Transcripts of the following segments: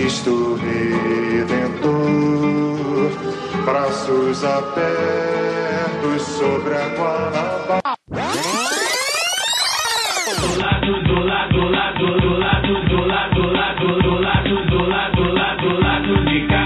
Cristo Redentor, braços abertos sobre a Guanabara. Do lado, do lado, do lado, do lado, do lado, do lado, do lado, do lado, do lado, do lado de cá.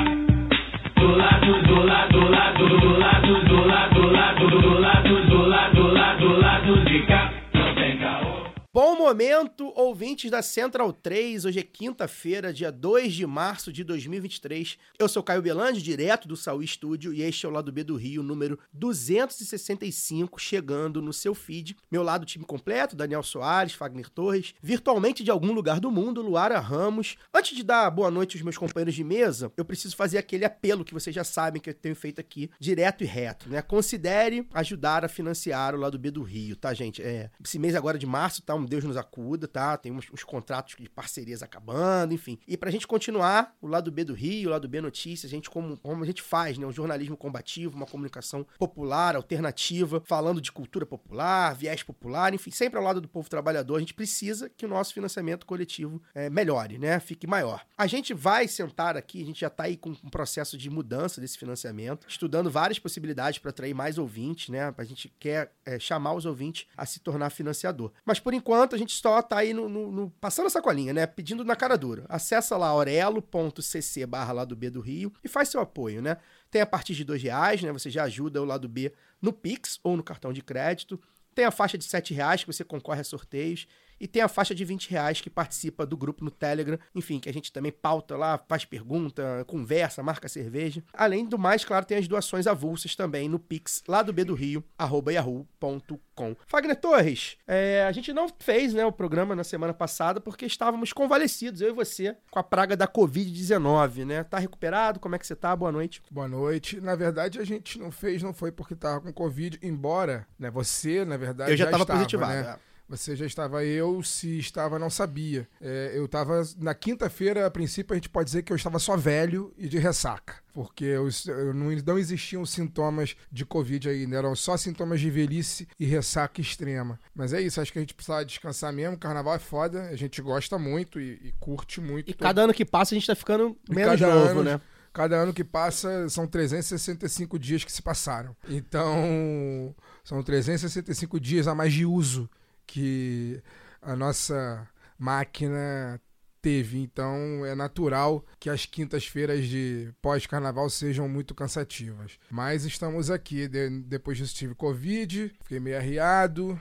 Do lado, do lado, do lado, do lado, do lado, do lado, do lado, do lado, do lado, do lado de cá. Não tem caô. Bom momento, ouvintes da Central 3. Hoje é quinta-feira, dia 2 de março de 2023. Eu sou Caio Belandi, direto do Saúl Estúdio, e este é o Lado B do Rio, número 265, chegando no seu feed. Meu lado, time completo, Daniel Soares, Fagner Torres, virtualmente de algum lugar do mundo, Luara Ramos. Antes de dar boa noite aos meus companheiros de mesa, eu preciso fazer aquele apelo que vocês já sabem que eu tenho feito aqui, direto e reto, né? Considere ajudar a financiar o Lado B do Rio, tá, gente? É, esse mês agora de março, tá? Um Deus nos acuda, tá? Tem uns, uns contratos de parcerias acabando, enfim. E pra gente continuar o lado B do Rio, o lado B Notícias, a gente como, como a gente faz, né? Um jornalismo combativo, uma comunicação popular, alternativa, falando de cultura popular, viés popular, enfim, sempre ao lado do povo trabalhador, a gente precisa que o nosso financiamento coletivo é, melhore, né? Fique maior. A gente vai sentar aqui, a gente já tá aí com um processo de mudança desse financiamento, estudando várias possibilidades para atrair mais ouvintes, né? A gente quer é, chamar os ouvintes a se tornar financiador. Mas por enquanto, a gente só tá aí no, no, no, passando a sacolinha, né? Pedindo na cara dura. Acessa lá orelo.cc barra lado B do Rio e faz seu apoio, né? Tem a partir de dois reais, né? Você já ajuda o lado B no Pix ou no cartão de crédito. Tem a faixa de sete reais que você concorre a sorteios. E tem a faixa de 20 reais que participa do grupo no Telegram. Enfim, que a gente também pauta lá, faz pergunta, conversa, marca cerveja. Além do mais, claro, tem as doações avulsas também no Pix, lá do B do Rio, arroba yahoo.com. Fagner Torres, é, a gente não fez né, o programa na semana passada porque estávamos convalescidos, eu e você, com a praga da Covid-19, né? Tá recuperado? Como é que você tá? Boa noite. Boa noite. Na verdade, a gente não fez, não foi porque tava com Covid, embora, né, você, na verdade, eu já, já tava estava, positivado. né? é. Você já estava, eu se estava, não sabia. É, eu estava, na quinta-feira, a princípio, a gente pode dizer que eu estava só velho e de ressaca. Porque eu, eu não, não existiam sintomas de Covid ainda, eram só sintomas de velhice e ressaca extrema. Mas é isso, acho que a gente precisa descansar mesmo. Carnaval é foda, a gente gosta muito e, e curte muito. E cada ano que passa a gente tá ficando menos novo, ano- né? Cada ano que passa são 365 dias que se passaram. Então, são 365 dias a mais de uso que a nossa máquina teve. Então, é natural que as quintas-feiras de pós-carnaval sejam muito cansativas. Mas estamos aqui. De- depois disso, tive Covid, fiquei meio arriado.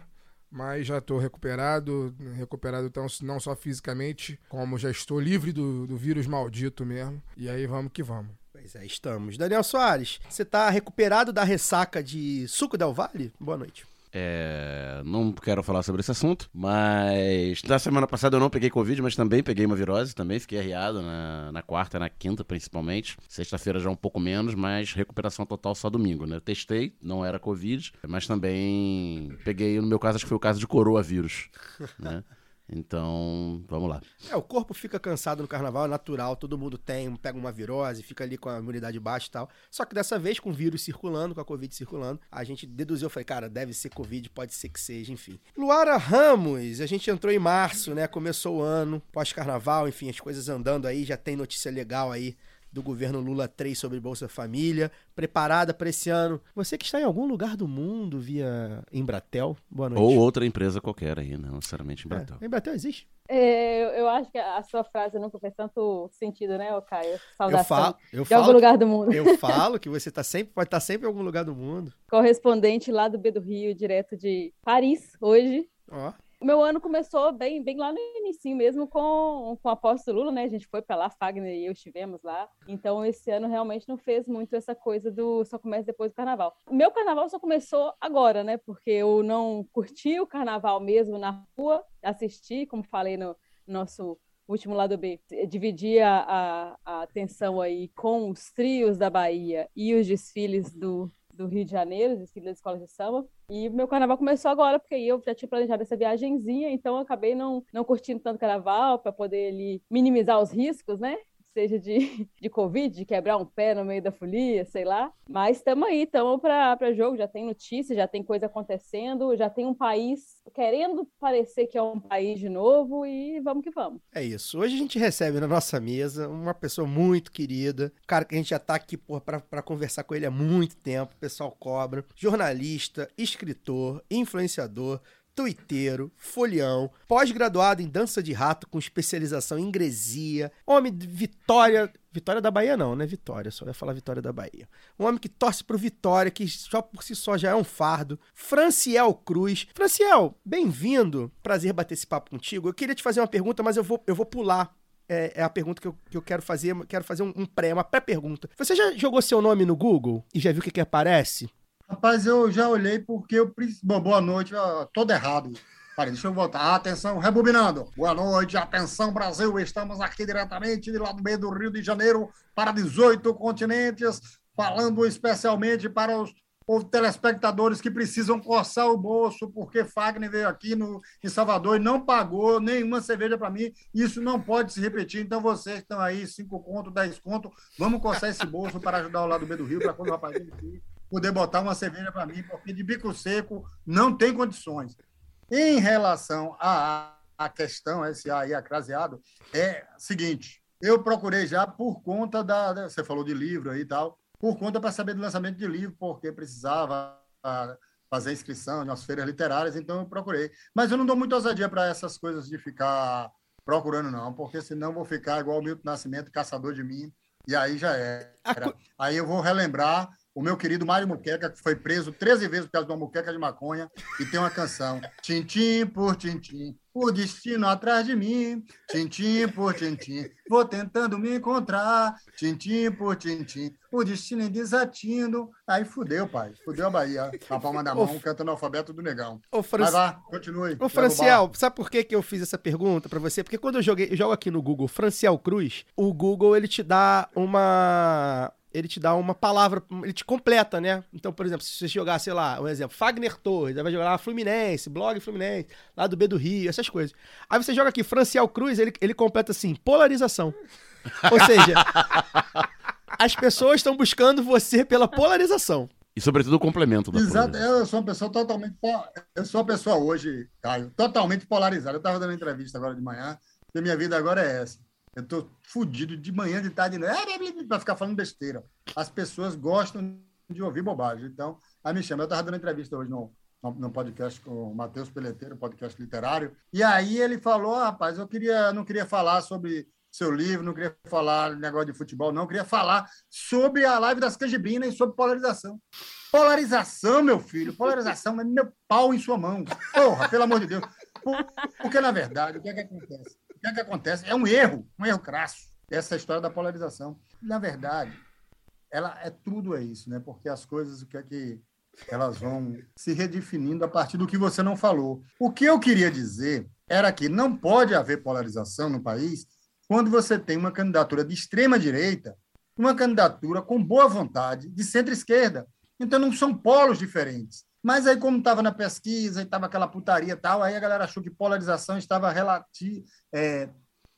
Mas já estou recuperado, recuperado então, não só fisicamente, como já estou livre do, do vírus maldito mesmo. E aí vamos que vamos. Pois é, estamos. Daniel Soares, você tá recuperado da ressaca de Suco Del Vale? Boa noite. É, não quero falar sobre esse assunto, mas na semana passada eu não peguei Covid, mas também peguei uma virose, também fiquei arriado na, na quarta, na quinta principalmente. Sexta-feira já um pouco menos, mas recuperação total só domingo, né? Eu testei, não era Covid, mas também peguei, no meu caso, acho que foi o caso de coronavírus, né? Então, vamos lá. É, o corpo fica cansado no carnaval, é natural, todo mundo tem, pega uma virose, fica ali com a imunidade baixa e tal. Só que dessa vez, com o vírus circulando, com a Covid circulando, a gente deduziu, falei, cara, deve ser Covid, pode ser que seja, enfim. Luara Ramos, a gente entrou em março, né? Começou o ano, pós-carnaval, enfim, as coisas andando aí, já tem notícia legal aí do governo Lula 3 sobre Bolsa Família, preparada para esse ano. Você que está em algum lugar do mundo via Embratel, boa noite. Ou outra empresa qualquer aí, não necessariamente Embratel. É, Embratel existe? É, eu, eu acho que a sua frase nunca fez tanto sentido, né, ô Caio? Saudação eu falo, eu de falo, algum lugar do mundo. Eu falo que você tá sempre, pode estar sempre em algum lugar do mundo. Correspondente lá do B do Rio, direto de Paris, hoje. Ó. meu ano começou bem, bem lá no início mesmo com, com o apóstolo Lula, né? A gente foi para lá, Fagner e eu estivemos lá. Então esse ano realmente não fez muito essa coisa do só começa depois do carnaval. Meu carnaval só começou agora, né? Porque eu não curti o carnaval mesmo na rua, assisti, como falei no nosso último lado B, dividia a, a atenção aí com os trios da Bahia e os desfiles do, do Rio de Janeiro, desfile das escolas de samba. E meu carnaval começou agora, porque eu já tinha planejado essa viagenzinha, então eu acabei não, não curtindo tanto carnaval para poder ali minimizar os riscos, né? Seja de, de Covid, de quebrar um pé no meio da folia, sei lá. Mas estamos aí, estamos para jogo, já tem notícia, já tem coisa acontecendo, já tem um país querendo parecer que é um país de novo e vamos que vamos. É isso. Hoje a gente recebe na nossa mesa uma pessoa muito querida, cara que a gente já tá aqui para conversar com ele há muito tempo, o pessoal cobra, jornalista, escritor, influenciador, tuiteiro, folião, pós-graduado em dança de rato com especialização em ingresia, homem de Vitória, Vitória da Bahia não, né? Vitória, só ia falar Vitória da Bahia. Um homem que torce pro Vitória, que só por si só já é um fardo. Franciel Cruz. Franciel, bem-vindo. Prazer bater esse papo contigo. Eu queria te fazer uma pergunta, mas eu vou, eu vou pular. É, é a pergunta que eu, que eu quero fazer. Quero fazer um, um pré, uma pré-pergunta. Você já jogou seu nome no Google e já viu o que, que aparece? Rapaz, eu já olhei porque eu. Bom, boa noite, todo errado. Peraí, deixa eu voltar. Atenção, rebobinando. Boa noite, atenção, Brasil. Estamos aqui diretamente de lá do meio do Rio de Janeiro para 18 continentes, falando especialmente para os, os telespectadores que precisam coçar o bolso, porque Fagner veio aqui no, em Salvador e não pagou nenhuma cerveja para mim. Isso não pode se repetir. Então, vocês que estão aí, 5 conto, 10 conto, vamos coçar esse bolso para ajudar o lado B do Rio, para quando o rapazinho aqui poder botar uma cerveja para mim, porque de bico seco não tem condições. Em relação à, à questão, esse aí acraseado, é o seguinte: eu procurei já por conta da, da. Você falou de livro aí e tal, por conta para saber do lançamento de livro, porque precisava a, fazer inscrição nas feiras literárias, então eu procurei. Mas eu não dou muita ousadia para essas coisas de ficar procurando, não, porque senão vou ficar igual o Milton Nascimento, caçador de mim, e aí já é. Aí eu vou relembrar o meu querido Mário Muqueca, que foi preso 13 vezes por causa de uma muqueca de maconha, e tem uma canção, Tintim por Tintim, o destino atrás de mim, Tintim por Tintim, vou tentando me encontrar, Tintim por Tintim, o destino em desatino. Aí fudeu, pai, fudeu a Bahia, a palma da mão, cantando o alfabeto do negão. Ô, Franci... Vai lá, continue. Ô, Franciel, sabe por que, que eu fiz essa pergunta para você? Porque quando eu joguei, eu jogo aqui no Google Franciel Cruz, o Google ele te dá uma ele te dá uma palavra, ele te completa, né? Então, por exemplo, se você jogar, sei lá, um exemplo, Fagner Torres, aí vai jogar lá Fluminense, blog Fluminense, lá do B do Rio, essas coisas. Aí você joga aqui Franciel Cruz, ele, ele completa assim, polarização. Ou seja, as pessoas estão buscando você pela polarização. E sobretudo o complemento da Exato, eu sou uma pessoa totalmente. Eu sou uma pessoa hoje, Caio, totalmente polarizada. Eu estava dando entrevista agora de manhã, e minha vida agora é essa. Eu tô fudido de manhã, de tarde, de noite, para ficar falando besteira. As pessoas gostam de ouvir bobagem. Então, aí me chama. Eu estava dando entrevista hoje no, no, podcast com o Matheus Peleteiro, podcast literário. E aí ele falou: ah, rapaz, eu queria, não queria falar sobre seu livro, não queria falar negócio de futebol, não, eu queria falar sobre a live das canjibrinas e sobre polarização. Polarização, meu filho, polarização é meu pau em sua mão. Porra, pelo amor de Deus. Porque, na verdade, o que é que acontece? Que é que acontece? É um erro, um erro crasso, essa história da polarização. Na verdade, ela é tudo é isso, né? Porque as coisas, o que é que elas vão se redefinindo a partir do que você não falou. O que eu queria dizer era que não pode haver polarização no país quando você tem uma candidatura de extrema direita, uma candidatura com boa vontade de centro-esquerda. Então não são polos diferentes. Mas aí, como estava na pesquisa e estava aquela putaria e tal, aí a galera achou que polarização estava relati é,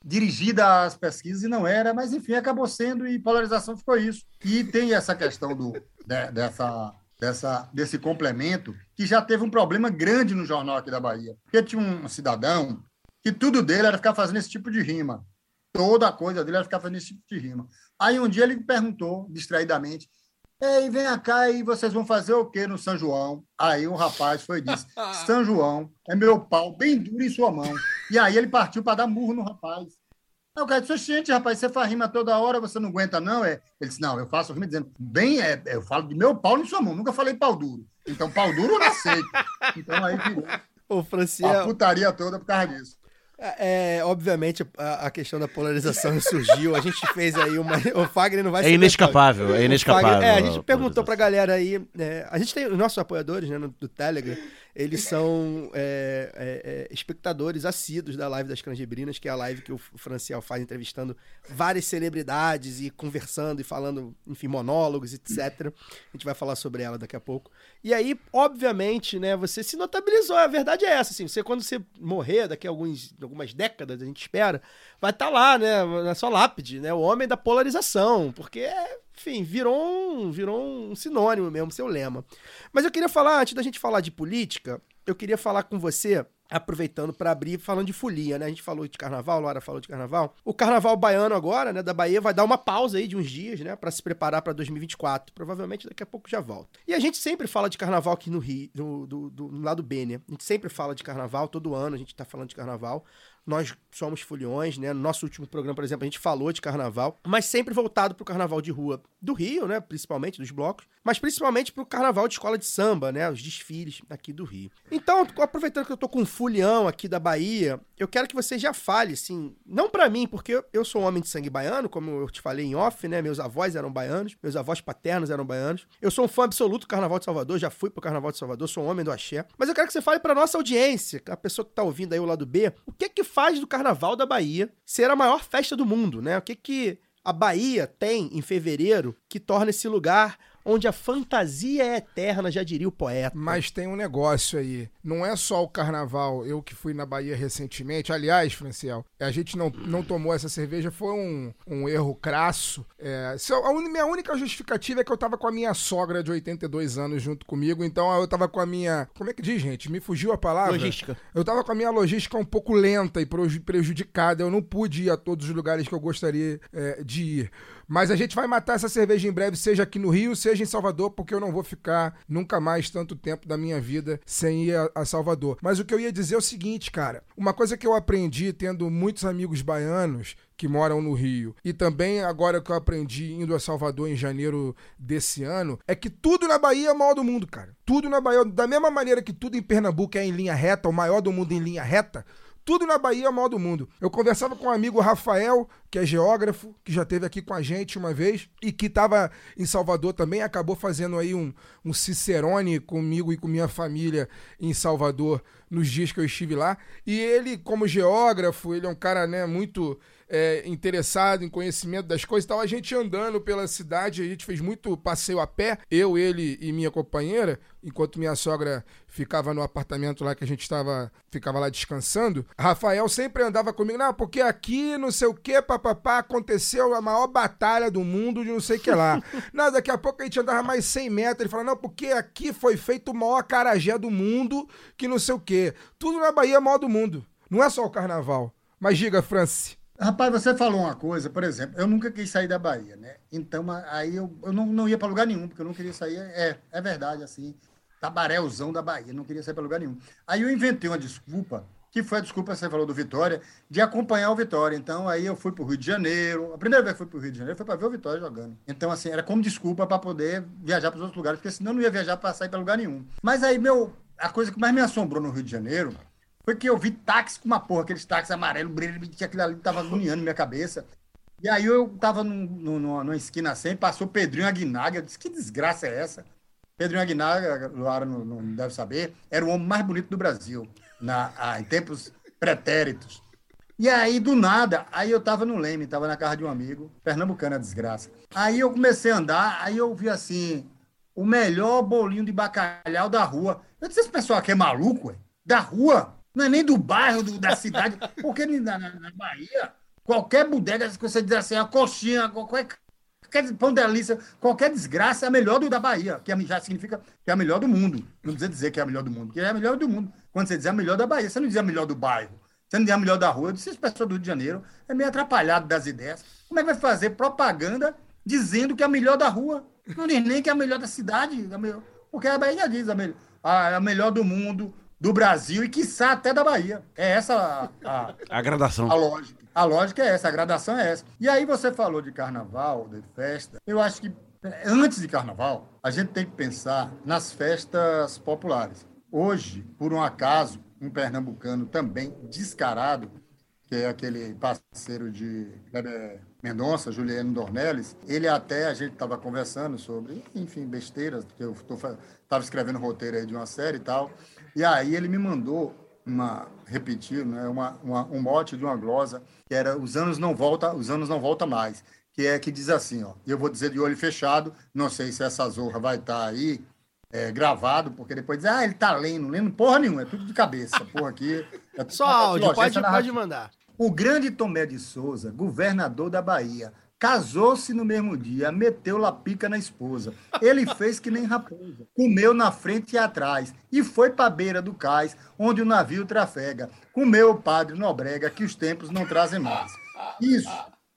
dirigida às pesquisas e não era, mas enfim, acabou sendo e polarização ficou isso. E tem essa questão do, de, dessa, dessa, desse complemento, que já teve um problema grande no jornal aqui da Bahia. Porque tinha um cidadão que tudo dele era ficar fazendo esse tipo de rima. toda a coisa dele era ficar fazendo esse tipo de rima. Aí um dia ele perguntou, distraidamente, Ei, vem cá e vocês vão fazer o quê no São João? Aí o rapaz foi e disse: São João é meu pau bem duro em sua mão. E aí ele partiu para dar murro no rapaz. Aí o cara disse: gente, rapaz, você faz rima toda hora, você não aguenta, não? É? Ele disse: Não, eu faço rima dizendo, bem, é, eu falo de meu pau em sua mão, nunca falei pau duro. Então, pau duro eu não aceito. Então aí virou Ô, Franciel, a putaria toda por causa disso. É, obviamente a, a questão da polarização surgiu. A gente fez aí uma. O Fagner não vai É ser inescapável, é inescapável Fagner- é, a a gente perguntou pra galera aí. é, a gente tem os nossos apoiadores né, no, do Telegram. Eles são é, é, é, espectadores assíduos da live das Cangebrinas, que é a live que o Franciel faz entrevistando várias celebridades e conversando e falando, enfim, monólogos, etc. A gente vai falar sobre ela daqui a pouco. E aí, obviamente, né, você se notabilizou. A verdade é essa, assim, você quando você morrer daqui a alguns, algumas décadas, a gente espera, vai estar lá, né, na sua lápide, né, o homem da polarização, porque, enfim, virou um, virou um sinônimo mesmo, seu lema. Mas eu queria falar, antes da gente falar de política, eu queria falar com você, aproveitando para abrir, falando de folia, né? A gente falou de carnaval, Laura falou de carnaval. O carnaval baiano agora, né, da Bahia, vai dar uma pausa aí de uns dias, né, para se preparar para 2024. Provavelmente daqui a pouco já volta. E a gente sempre fala de carnaval aqui no Rio, do, do, do- no lado B, né? A gente sempre fala de carnaval, todo ano a gente tá falando de carnaval. Nós somos foliões, né? No nosso último programa, por exemplo, a gente falou de carnaval, mas sempre voltado pro carnaval de rua do Rio, né? Principalmente dos blocos, mas principalmente pro carnaval de escola de samba, né? Os desfiles aqui do Rio. Então, aproveitando que eu tô com um folião aqui da Bahia, eu quero que você já fale, assim, não pra mim, porque eu- sou um homem de sangue baiano, como eu te falei em off, né? Meus avós eram baianos, meus avós paternos eram baianos. Eu sou um fã absoluto do Carnaval de Salvador, já fui pro Carnaval de Salvador, sou um homem do axé. Mas eu quero que você fale pra nossa audiência, a pessoa que tá ouvindo aí o lado B, o que que faz do Carnaval da Bahia ser a maior festa do mundo, né? O que que a Bahia tem em fevereiro que torna esse lugar onde a fantasia é eterna, já diria o poeta. Mas tem um negócio aí. Não é só o carnaval. Eu que fui na Bahia recentemente. Aliás, Franciel, a gente não, não tomou essa cerveja. Foi um, um erro crasso. É, eu- a uni- minha única justificativa é que eu tava com a minha sogra de 82 anos junto comigo. Então eu tava com a minha. Como é que diz, gente? Me fugiu a palavra? Logística. Eu tava com a minha logística um pouco lenta e preju- prejudicada. Eu não pude ir a todos os lugares que eu gostaria é, de ir. Mas a gente vai matar essa cerveja em breve, seja aqui no Rio, seja em Salvador, porque eu não vou ficar nunca mais tanto tempo da minha vida sem ir a, a Salvador. Mas o que eu ia dizer é o seguinte, cara. Uma coisa que eu aprendi tendo muitos amigos baianos que moram no Rio e também agora que eu aprendi indo a Salvador em janeiro desse ano é que tudo na Bahia é o maior do mundo, cara. Tudo na Bahia, da mesma maneira que tudo em Pernambuco é em linha reta, o maior do mundo em linha reta, tudo na Bahia é o maior do mundo. Eu conversava com um amigo Rafael, que é geógrafo, que já esteve aqui com a gente uma vez e que estava em Salvador também, acabou fazendo aí um, um Cicerone comigo e com minha família em Salvador nos dias que eu estive lá. E ele, como geógrafo, ele é um cara né, muito é, interessado em conhecimento das coisas e tal. A gente andando pela cidade, a gente fez muito passeio a pé, eu, ele e minha companheira, enquanto minha sogra ficava no apartamento lá que a gente estava, ficava lá descansando. Rafael sempre andava comigo, não, porque aqui não sei o que, papapá, aconteceu a maior batalha do mundo de não sei o que lá. não, daqui a pouco a gente andava mais 100 metros, ele falou, não, porque aqui foi feito o maior acarajé do mundo, que não sei o que. Tudo na Bahia é o maior do mundo. Não é só o carnaval. Mas diga, Franci. Rapaz, você falou uma coisa, por exemplo, eu nunca quis sair da Bahia, né? Então, aí eu, eu não, não ia para lugar nenhum, porque eu não queria sair. É, é verdade, assim, tabaréuzão da Bahia, não queria sair para lugar nenhum. Aí eu inventei uma desculpa, que foi a desculpa que você falou do Vitória, de acompanhar o Vitória. Então, aí eu fui para o Rio de Janeiro. A primeira vez que fui para o Rio de Janeiro foi para ver o Vitória jogando. Então, assim, era como desculpa para poder viajar para os outros lugares, porque senão eu não ia viajar para sair para lugar nenhum. Mas aí, meu, a coisa que mais me assombrou no Rio de Janeiro foi que eu vi táxi com uma porra, aqueles táxis amarelos, brilho, que aquilo ali tava agoniando minha cabeça. E aí eu tava num, num- numa, esquina assim, passou Pedrinho Aguinaga, eu disse, que desgraça é essa? Pedrinho Aguinaga, Luara não, não deve saber, era o homem mais bonito do Brasil, na, ah, em tempos pretéritos. E aí, do nada, aí eu tava no Leme, tava na casa de um amigo, pernambucana, desgraça. Aí eu comecei a andar, aí eu vi assim, o melhor bolinho de bacalhau da rua. Eu disse, esse pessoal aqui é maluco? Da rua? Não é nem do bairro, do- da cidade. Porque na, na- Bahia, qualquer bodega, se você dizer assim, a coxinha, qualquer, qualquer pão delícia, qualquer desgraça é a melhor do da Bahia, que é- já significa que é a melhor do mundo. Não precisa dizer que é a melhor do mundo, que é a melhor do mundo. Quando você diz a melhor da Bahia, você não diz a melhor do bairro. Você não diz a melhor da rua. Eu disse, esse pessoal do Rio de Janeiro é meio atrapalhado das ideias. Como é que vai fazer propaganda dizendo que é a melhor da rua? Não diz nem que é a melhor da cidade. a melhor- Porque a Bahia já diz a melhor, a, a melhor do mundo, do Brasil e, quiçá, até da Bahia. É essa a, a, A gradação. a lógica. A lógica é essa, a gradação é essa. E aí você falou de carnaval, de festa. Eu acho que antes de carnaval, a gente tem que pensar nas festas populares. Hoje, por um acaso, um pernambucano também descarado, que é aquele parceiro de Mendonça, Juliano Dornelles, ele até, a gente estava conversando sobre, enfim, besteiras, porque eu estava escrevendo roteiro aí de uma série e tal, e aí ele me mandou uma, repetir, né, uma, uma, um mote de uma glosa, que era os anos não volta, os anos não volta mais, que é que diz assim, ó, eu vou dizer de olho fechado, não sei se essa zorra vai estar aí, é, gravado, porque depois diz, ah, ele tá lendo, lendo porra nenhuma, é tudo de cabeça, porra aqui. É Só áudio, Ó, pode, pode mandar. O grande Tomé de Souza, governador da Bahia, casou-se no mesmo dia, meteu lapica na esposa. Ele fez que nem raposa, comeu na frente e atrás e foi para a beira do cais, onde o navio trafega. Comeu o padre Nobrega, que os tempos não trazem mais. Isso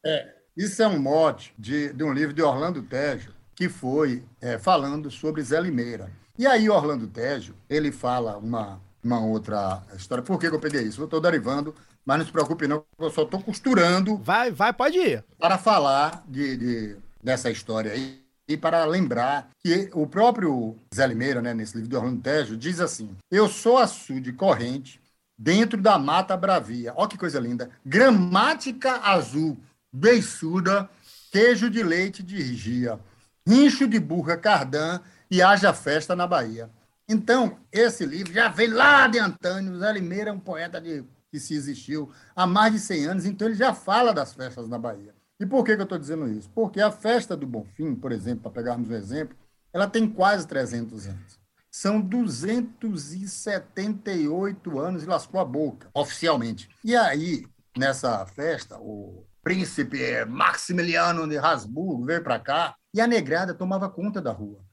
é, isso é um mote de, de um livro de Orlando Tejo, que foi é, falando sobre Zé Limeira. E aí, Orlando Tejo, ele fala uma, uma outra história. Por que, que eu peguei isso? Eu estou derivando, mas não se preocupe, não, eu só estou costurando. Vai, vai, pode ir. Para falar de, de- dessa história aí. E para lembrar que o próprio Zé Limeira, né, nesse livro de Orlando Tejo, diz assim: Eu sou açude corrente dentro da mata bravia. Olha que coisa linda. Gramática azul, beiçuda, queijo de leite de rigia, rincho de burra cardã e haja festa na Bahia. Então, esse livro já vem lá de Antônio. Zé Limeira é um poeta de, que se existiu há mais de 100 anos, então ele já fala das festas na Bahia. E por que, que eu estou dizendo isso? Porque a festa do Bonfim, por exemplo, para pegarmos um exemplo, ela tem quase 300 anos. São 278 anos e lascou a boca, oficialmente. E aí, nessa festa, o príncipe Maximiliano de Habsburgo veio para cá e a negrada tomava conta da rua.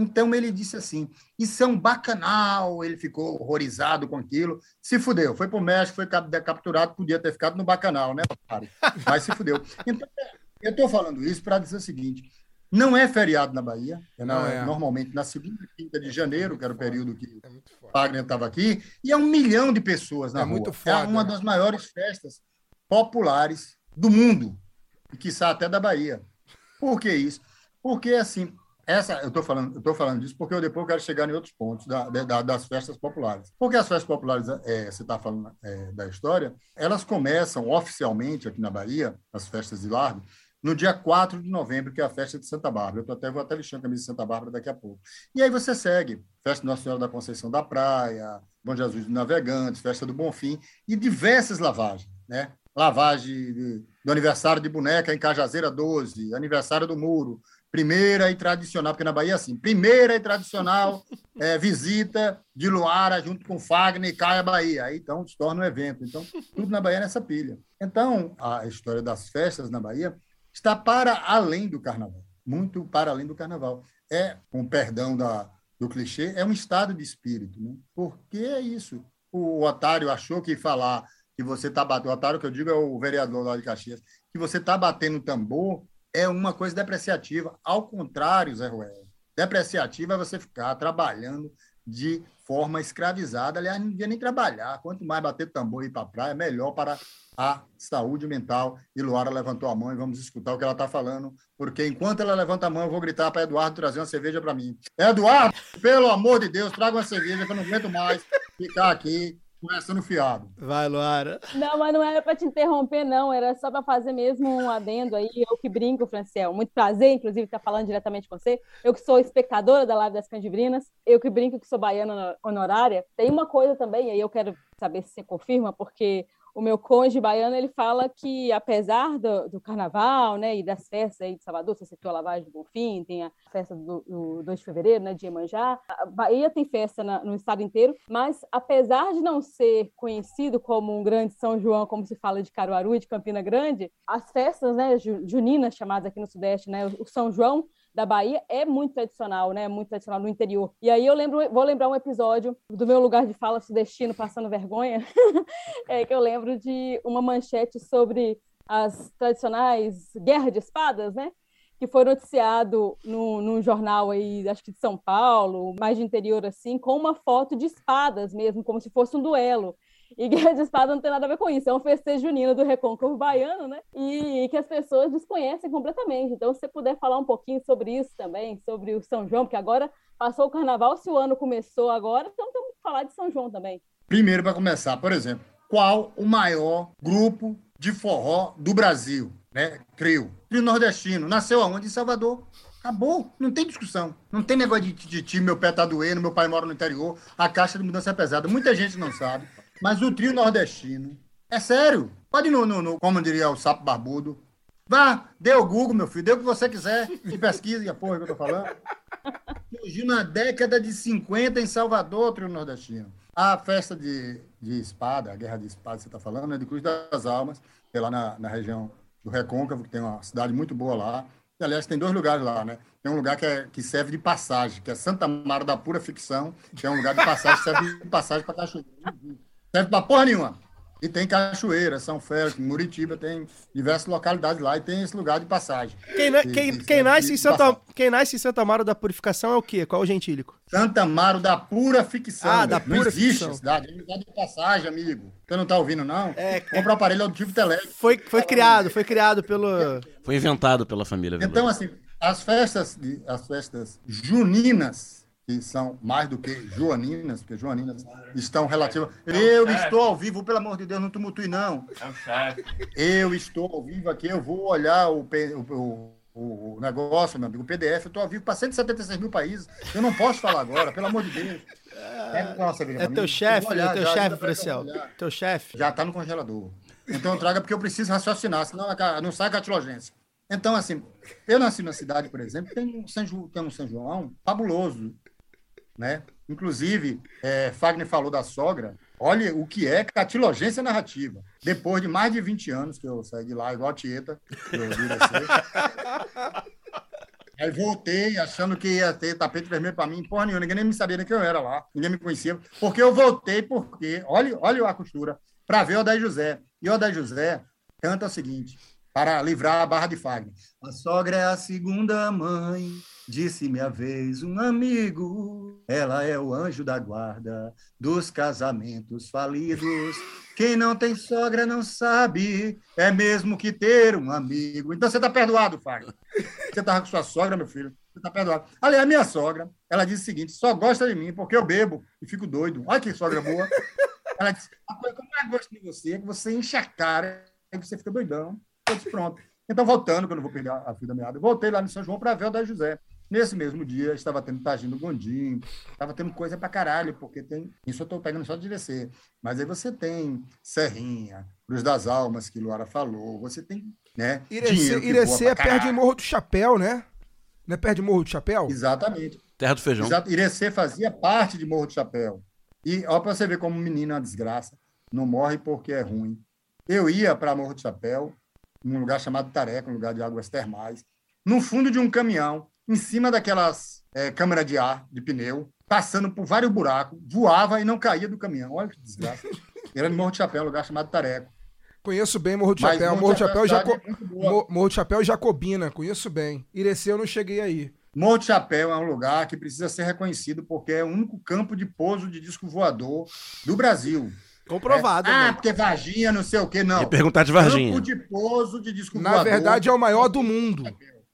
Então ele disse assim: Isso é um bacanal. Ele ficou horrorizado com aquilo. Se fudeu. Foi para o México, foi cap- capturado, podia ter ficado no bacanal, né? Mas se fudeu. Então, eu estou falando isso para dizer o seguinte: não é feriado na Bahia. é na- é. Normalmente na segunda e quinta de janeiro, que era o período que Wagner estava aqui, e é um milhão de pessoas na É rua. muito É foda. uma das maiores festas populares do mundo, e quiçá até da Bahia. Por que isso? Porque, assim, essa, eu estou falando, eu falando disso porque eu depois quero chegar em outros pontos da- da- das festas populares. Porque as festas populares, é, você está falando é, da história, elas começam oficialmente aqui na Bahia, as festas de largo, no dia 4 de novembro, que é a festa de Santa Bárbara. Eu até, vou até vestir a camisa de Santa Bárbara daqui a pouco. E aí você segue, festa Nossa Senhora da Conceição da Praia, Bom Jesus dos Navegantes, festa do Bonfim, e diversas lavagens, né? Lavagem de- do aniversário de boneca em Cajazeira 12, aniversário do Muro, primeira e tradicional, porque na Bahia é assim, primeira e tradicional é, visita de Luara junto com Fagner e Caia Bahia. Aí então se torna um evento. Então, tudo na Bahia é nessa pilha. Então, a história das festas na Bahia está para além do carnaval, muito para além do carnaval. É, com perdão da, do clichê, é um estado de espírito. Né? Porque é isso. O otário achou que falar que você está batendo, o otário que eu digo é o vereador lá de Caxias, que você está batendo tambor é uma coisa depreciativa. Ao contrário, Zé Ruel, depreciativa é você ficar trabalhando de forma escravizada. Aliás, não devia nem trabalhar. Quanto mais bater tambor e ir para a praia, melhor para a saúde mental. E Luara levantou a mão e vamos escutar o que ela está falando, porque enquanto ela levanta a mão, eu vou gritar para Eduardo trazer uma cerveja para mim. Eduardo, pelo amor de Deus, traga uma cerveja, que eu não aguento mais ficar aqui conversando fiado. Vai, Luara. Não, mas não era para te interromper, não. Era só para fazer mesmo um adendo aí. Eu que brinco, Franciel. Muito prazer, inclusive, estar falando diretamente com você. Eu que sou espectadora da Live das Candibrinas. Eu que brinco que sou baiana honorária. Tem uma coisa também, aí eu quero saber se você confirma, porque o meu cônjuge baiano, ele fala que, apesar do, do carnaval, né, e das festas aí de Salvador, você citou a Lavagem do Bonfim, tem a festa do, do 2 de fevereiro, né, de Iemanjá, a Bahia tem festa na- no estado inteiro, mas apesar de não ser conhecido como um grande São João, como se fala de Caruaru e de Campina Grande, as festas, né, ju- juninas, chamadas aqui no Sudeste, né, o São João, da Bahia é muito tradicional, né? Muito tradicional no interior. E aí eu lembro, vou lembrar um episódio do meu lugar de fala sudestino passando vergonha, é que eu lembro de uma manchete sobre as tradicionais guerras de espadas, né? Que foi noticiado no, num jornal aí, acho que de São Paulo, mais de interior assim, com uma foto de espadas mesmo, como se fosse um duelo. E Guerra de Espada não tem nada a ver com isso, é um festejo junino do Recôncavo Baiano, né? E, e que as pessoas desconhecem completamente. Então, se você puder falar um pouquinho sobre isso também, sobre o São João, porque agora passou o carnaval, se o ano começou agora, então temos que falar de São João também. Primeiro, para começar, por exemplo, qual o maior grupo de forró do Brasil? Né? Trio. Trio nordestino. Nasceu aonde? Em Salvador. Acabou, não tem discussão. Não tem negócio de, de, meu pé tá doendo, meu pai mora no interior, a caixa de mudança é pesada. Muita gente não sabe. Mas o trio nordestino, é sério. Pode ir no, no, no como diria o sapo barbudo. Vá, dê o Google, meu filho, dê o que você quiser e pesquise a porra que eu tô falando. Surgiu na década de 50 em Salvador, o trio nordestino. A festa de, de espada, a guerra de espada, você está falando, é de Cruz das Almas, que é lá na, na região do Recôncavo, que tem uma cidade muito boa lá. E, aliás, tem dois lugares lá, né? Tem um lugar que, é, que serve de passagem, que é Santa Mara da Pura Ficção, que é um lugar de passagem, serve de passagem para cachoeira. Serve para porra nenhuma. E tem Cachoeira, São Félix, Muritiba, tem diversas localidades lá e tem esse lugar de passagem. Quem, na, quem, que quem, nasce em Santa, passagem. quem nasce em Santa Mara da Purificação é o quê? Qual é o gentílico? Santa Amaro da Pura Ficção. Ah, da velho. Não Pura existe Ficção. cidade, é um lugar de passagem, amigo. Você não tá ouvindo, não? É, Compra o aparelho auditivo Telec. Foi, foi criado, foi criado pelo. Foi inventado pela família. Então, assim, as festas, de, as festas juninas, que são mais do que joaninas, porque joaninas estão relativas. Eu estou ao vivo, pelo amor de Deus, não tumultue, não. Eu estou ao vivo aqui, eu vou olhar o, o, o, negócio, meu amigo, o PDF, eu estou ao vivo para 176 mil países. Eu não posso falar agora, pelo amor de Deus. Uma cerveja É teu chefe, é teu já, chefe, já. Teu chefe. Já está no congelador. Então traga porque eu preciso raciocinar, senão não sai catilogência. Então, assim, eu nasci na cidade, por exemplo, tem um São, Ju- tem um São João fabuloso, né? Inclusive, é, Fagner falou da sogra. Olha o que é catilogência narrativa. Depois de mais de 20 anos que eu saí de lá, igual a Tieta, que eu Aí voltei achando que ia ter tapete vermelho para mim. Porra nenhuma, ninguém nem me sabia nem que eu era lá. Ninguém me conhecia. Porque eu voltei porque, olha, olha a costura, para ver o Odair José. E o Odair José canta o seguinte, para livrar a barra de Fagner. A sogra é a segunda mãe, disse-me a vez um amigo. Ela é o anjo da guarda dos casamentos falidos. Quem não tem sogra não sabe, é mesmo que ter um amigo. Então você está perdoado, Fagner. Você estava com sua sogra, meu filho. Você está perdoado. Aliás, minha sogra, ela disse o seguinte: só gosta de mim porque eu bebo e fico doido. Olha que sogra boa. Ela disse: a coisa que eu mais gosto de você é que você enche a cara e você fica doidão. Disse: pronto. Então, voltando, que eu não vou perder a vida meada, voltei lá no São João para ver o da José. Nesse mesmo dia, estava tendo do Gondim, estava tendo coisa pra caralho, porque tem. Isso eu estou pegando só de descer. Mas aí você tem Serrinha, Cruz das Almas, que Luara falou, você tem. Né, Irecê, é pra perto de. Morro do Chapéu, né? Não é perto de Morro do Chapéu? Exatamente. Terra do Feijão. Exato. Irecê fazia parte de Morro do Chapéu. E ó, para você ver como menino é uma desgraça, não morre porque é ruim. Eu ia para Morro do Chapéu, num lugar chamado Tareca, um lugar de águas termais, no fundo de um caminhão, em cima daquelas é, câmeras de ar, de pneu, passando por vários buracos, voava e não caía do caminhão. Olha que desgraça. Era no Morro de Chapéu, um lugar chamado Tareca. Conheço bem Morro do Mas Chapéu. Morro Morro de do Chapéu, e Chapéu é Jaco... Mo- Morro do Chapéu e Jacobina. Conheço bem. Irecê eu não cheguei aí. Morro de Chapéu é um lugar que precisa ser reconhecido porque é o único campo de pouso de disco voador do Brasil. Comprovado. É. Ah, né? porque Varginha, não sei o quê, não. Ia perguntar de Varginha. Campo de pouso de disco Na voador. verdade, é o maior do mundo.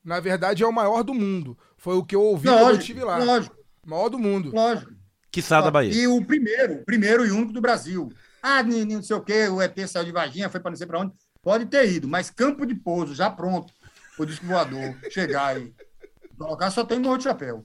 Na verdade, é o maior do mundo. Foi o que eu ouvi quando eu Lógico, estive lá. lógico, Maior do mundo. lógico. Quiçá da Bahia. E o primeiro, o primeiro e único do Brasil. Ah, nem- nem não sei o quê, o ET saiu de Varginha, foi para não sei para onde. Pode ter ido, mas campo de pouso já pronto, o disco voador chegar e colocar, só tem Morro de Chapéu.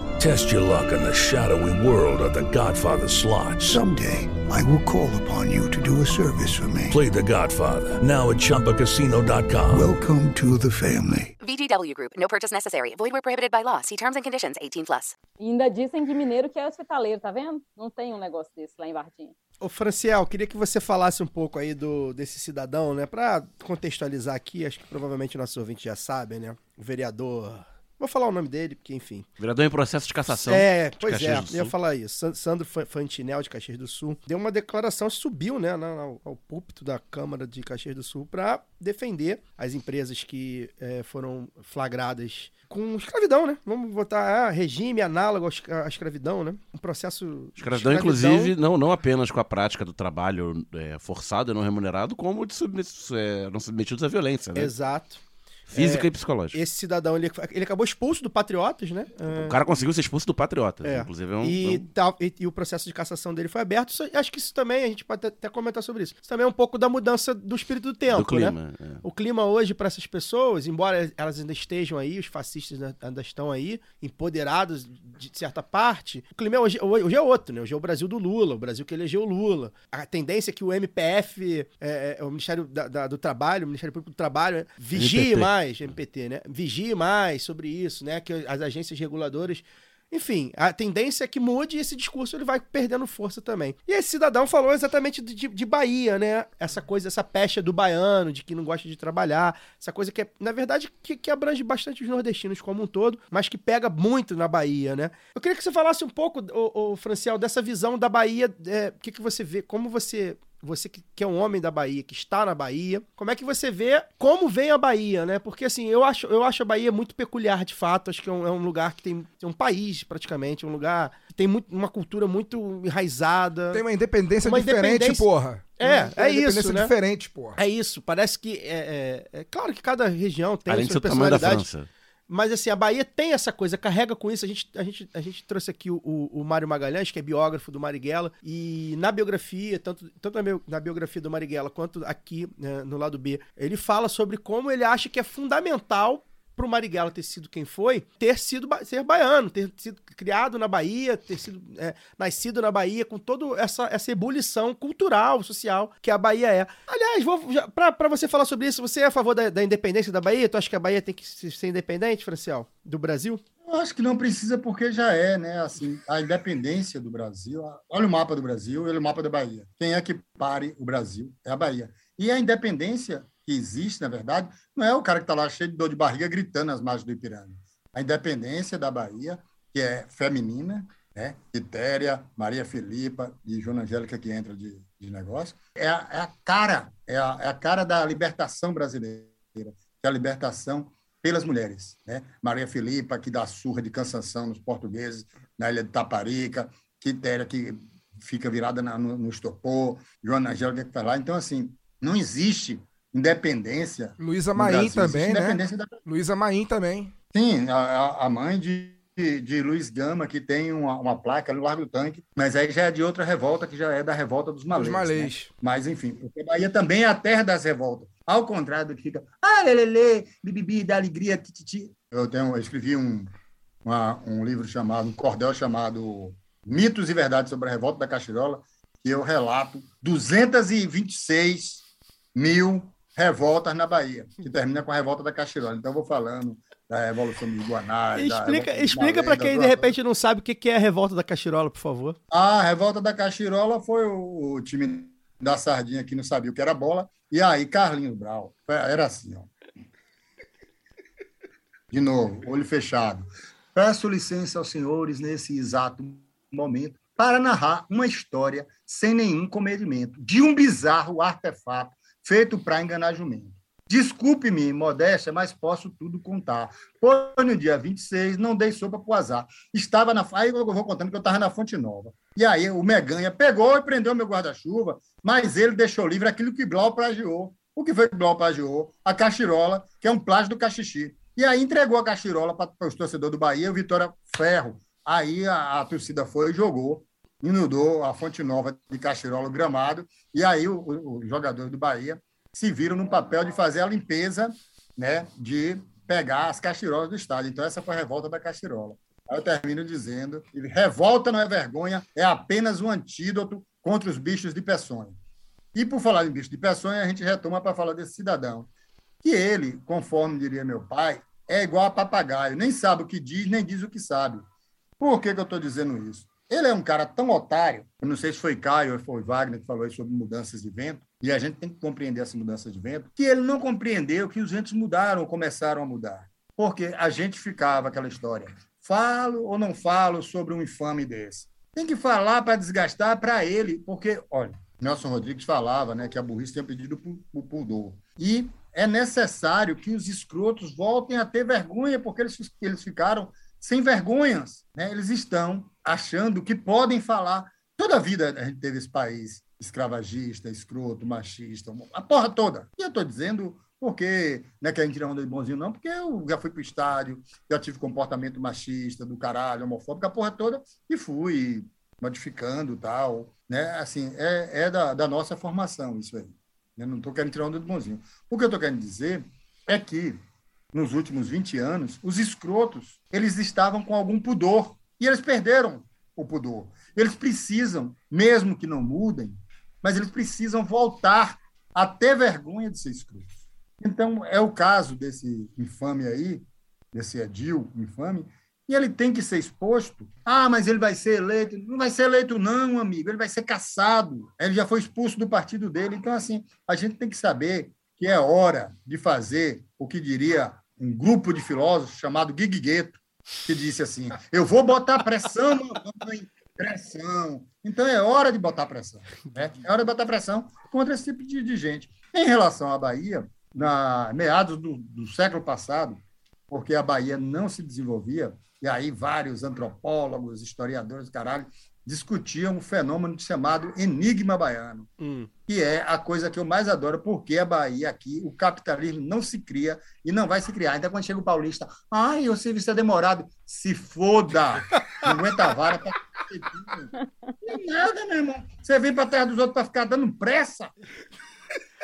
Test your luck in the shadowy world of The Godfather slot. Someday, I will call upon you to do a service for me. Play The Godfather now at ChumbaCasino.com. Welcome to the family. VGW Group. No purchase necessary. Void where prohibited by law. See terms and conditions. 18 plus. E ainda dizem que mineiro que é hospitaleiro, tá vendo? Não tem um negócio desse lá em Varginha. Ô, Franciel, queria que você falasse um pouco aí do, desse cidadão, né? Pra contextualizar aqui, acho que provavelmente nossos ouvintes já sabem, né? O vereador. Vou falar o nome dele, porque, enfim. Vereador em processo de cassação. É, de pois Caxias é, eu ia falar isso. San- Sandro Fa- Fantinel, de Caxias do Sul, deu uma declaração, subiu, né, ao, ao púlpito da Câmara de Caxias do Sul para defender as empresas que eh, foram flagradas com escravidão, né? Vamos botar ah, regime análogo à escra- à escravidão, né? Um processo. de Escravidão, inclusive, não, não apenas com a prática do trabalho é, forçado e não remunerado, como de submet- é, não submetidos à violência, né? Exato. Física É, e psicológica. Esse cidadão, ele, ele acabou expulso do Patriotas, né? O cara conseguiu ser expulso do Patriota. É. Inclusive, é um, e, é um- tal- e- e o processo de cassação dele foi aberto. Isso- acho que isso também, a gente pode até comentar sobre isso. Isso também é um pouco da mudança do espírito do tempo, Do clima, né? é. O clima hoje para essas pessoas, embora elas ainda estejam aí, os fascistas ainda- estão aí, empoderados de certa parte, o clima hoje, hoje é outro, né? Hoje é o Brasil do Lula, o Brasil que elegeu o Lula. A tendência é que o MPF, é, é, o Ministério da- da- do Trabalho, o Ministério Público do Trabalho, é, vigie MPT. mais, MPT, né? Vigie mais sobre isso, né? Que as agências reguladoras enfim, a tendência é que mude e esse discurso ele vai perdendo força também. E esse cidadão falou exatamente de, de- Bahia, né? Essa coisa, essa pecha do baiano, de que não gosta de trabalhar, essa coisa que, é, na verdade, que, que abrange bastante os nordestinos como um todo, mas que pega muito na Bahia, né? Eu queria que você falasse um pouco, ô, Franciel, dessa visão da Bahia, é, o que, que você vê, como você você que, que é um homem da Bahia, que está na Bahia, como é que você vê como vem a Bahia, né? Porque assim, eu acho, eu acho a Bahia muito peculiar de fato. Acho que é um, é um lugar que tem, é um país praticamente, um lugar que tem muito, uma cultura muito enraizada. Tem uma independência Uma diferente, independência- porra. É, Tem uma é isso, independência né? diferente, porra. É isso. Parece que é, é- é claro que cada região tem Além de sua ser o tamanho da. França. Mas assim, a Bahia tem essa coisa, carrega com isso. A gente, a gente, a gente trouxe aqui o, o, o Mário Magalhães, que é biógrafo do Marighella, e na biografia, tanto, tanto na, bio- na biografia do Marighella quanto aqui né, no lado B, ele fala sobre como ele acha que é fundamental pro Marighella ter sido quem foi, ter sido ser baiano, ter sido criado na Bahia, ter sido é, nascido na Bahia, com toda essa, essa ebulição cultural, social que a Bahia é. Aliás, pra você falar sobre isso, você é a favor da, da independência da Bahia? Tu acha que a Bahia tem que se- ser independente, Franciel, do Brasil? Eu acho que não precisa porque já é, né? Assim, a independência do Brasil. Olha o mapa do Brasil, olha o mapa da Bahia. Quem é que pare o Brasil? É a Bahia. E a independência que existe, na verdade, não é o cara que está lá cheio de dor de barriga gritando nas margens do Ipiranga. A independência da Bahia, que é feminina, né? Quitéria, Maria Filipa e Joana Angélica que entra de, de negócio, é a, é a cara, é a, é a cara da libertação brasileira, que é a libertação pelas mulheres. Né? Maria Filipa, que dá surra de cansação nos portugueses na ilha de Taparica, Quitéria, que fica virada na- no, no estopor, Joana Angélica, que está lá. Então, assim, não existe independência. Luísa Maim também, né? Luísa Maim também. Sim, a, a- mãe de, de, de Luiz Gama, que tem uma, uma placa no Largo do Tanque, mas aí já é de outra revolta, que já é da revolta dos malês. malês. né? Mas, enfim, porque Bahia também é a terra das revoltas. Ao contrário do que fica, ah, lelele, bibibi, da alegria, tititi. Eu, tenho, eu escrevi um, uma- um livro chamado, um cordel chamado Mitos e Verdades sobre a Revolta da Cachirola, que eu relato 226 mil revoltas na Bahia, que termina com a revolta da Cachirola. Então, eu vou falando da Revolução dos Guanais. Explica, explica para quem da- de repente não sabe o que que é a revolta da Cachirola, por favor. a revolta da Cachirola foi o, o time da Sardinha que não sabia o que era bola. E aí, Carlinhos Brau, era assim, ó. De novo, olho fechado. Peço licença aos senhores nesse exato momento para narrar uma história sem nenhum comedimento, de um bizarro artefato feito para enganar jumento. Desculpe-me, modéstia, mas posso tudo contar. Foi no dia 26, não dei sopa pro azar. Estava na. Aí eu vou contando que eu estava na Fonte Nova. E aí o Meganha pegou e prendeu meu guarda-chuva, mas ele deixou livre aquilo que Blau plagiou. O que foi que Blau plagiou? A cachirola, que é um plágio do cachixi. E aí entregou a cachirola para os torcedores do Bahia, o Vitória Ferro. Aí a, a torcida foi e jogou, inundou a Fonte Nova de cachirola, o gramado, e aí os jogadores do Bahia se viram no papel de fazer a limpeza, né, de pegar as cachirolas do estádio. Então, essa foi a revolta da cachirola. Aí eu termino dizendo: revolta não é vergonha, é apenas um antídoto contra os bichos de peçonha. E por falar em bicho de peçonha, a gente retoma para falar desse cidadão, que ele, conforme diria meu pai, é igual a papagaio, nem sabe o que diz, nem diz o que sabe. Por que, que eu estou dizendo isso? Ele é um cara tão otário, eu não sei se foi Caio ou foi Wagner que falou aí sobre mudanças de vento, e a gente tem que compreender essa mudança de vento, que ele não compreendeu que os ventos mudaram, começaram a mudar. Porque a gente ficava aquela história, falo ou não falo sobre um infame desse? Tem que falar para desgastar para ele, porque, olha, Nelson Rodrigues falava né, que a burrice tinha pedido o pudor. E é necessário que os escrotos voltem a ter vergonha, porque eles, eles ficaram sem vergonhas. Né? Eles estão achando que podem falar. Toda a vida a gente teve esse país escravagista, escroto, machista, a porra toda. E eu estou dizendo porque não é que a gente não de bonzinho, não, porque eu já fui para o estádio, já tive comportamento machista, do caralho, homofóbico, a porra toda, e fui modificando tal. Né? Assim, é, é da, da nossa formação isso aí. Eu não estou querendo tirar onda do bonzinho. O que eu estou querendo dizer é que, nos últimos 20 anos, os escrotos, eles estavam com algum pudor, e eles perderam o pudor. Eles precisam, mesmo que não mudem, mas eles precisam voltar a ter vergonha de ser escrotos. Então, é o caso desse infame aí, desse Edil infame, e ele tem que ser exposto. Ah, mas ele vai ser eleito. Não vai ser eleito, não, amigo. Ele vai ser caçado. Ele já foi expulso do partido dele. Então, assim, a gente tem que saber que é hora de fazer o que diria um grupo de filósofos chamado Guigueto, que disse assim: Eu vou botar pressão, pressão. Então é hora de botar pressão. Né? É hora de botar pressão contra esse tipo de, de gente. Em relação à Bahia, na meados do, do século passado, porque a Bahia não se desenvolvia, e aí vários antropólogos, historiadores, caralho, discutiam um fenômeno chamado enigma baiano, hum. que é a coisa que eu mais adoro, porque a Bahia aqui, o capitalismo não se cria e não vai se criar. Então, quando chega o paulista, ai, o serviço é demorado, se foda, não aguenta a vara. Tá... Não é nada, meu irmão. Você vem para a terra dos outros para ficar dando pressa.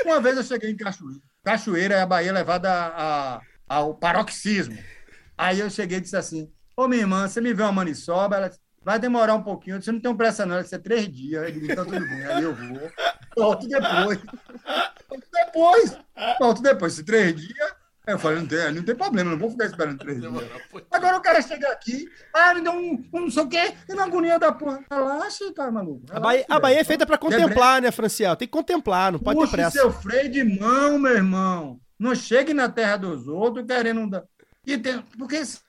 Uma vez eu cheguei em Cachoeira, Cachoeira é a Bahia levada a, a, ao paroxismo. Aí eu cheguei e disse assim, ô minha irmã, você me vê uma maniçoba? Ela disse, vai demorar um pouquinho. Você não tem pressa, não. Vai ser três dias. Eu digo, então tudo bem. Aí eu vou. Volto depois. Volto depois. Volto depois. Se três dias. Eu falei, não tem, não tem problema, não vou ficar esperando três dias. Agora o cara chega aqui, ah, me dá um, um não sei o quê, e uma agonia da porra. Relaxa, cara, maluco. Relaxa, a Bahia, a Bahia é feita para contemplar, né, Franciel? Tem que contemplar, não pode Puxa ter pressa. seu freio de mão, meu irmão. Não chegue na terra dos outros querendo dar. E tem... Porque esses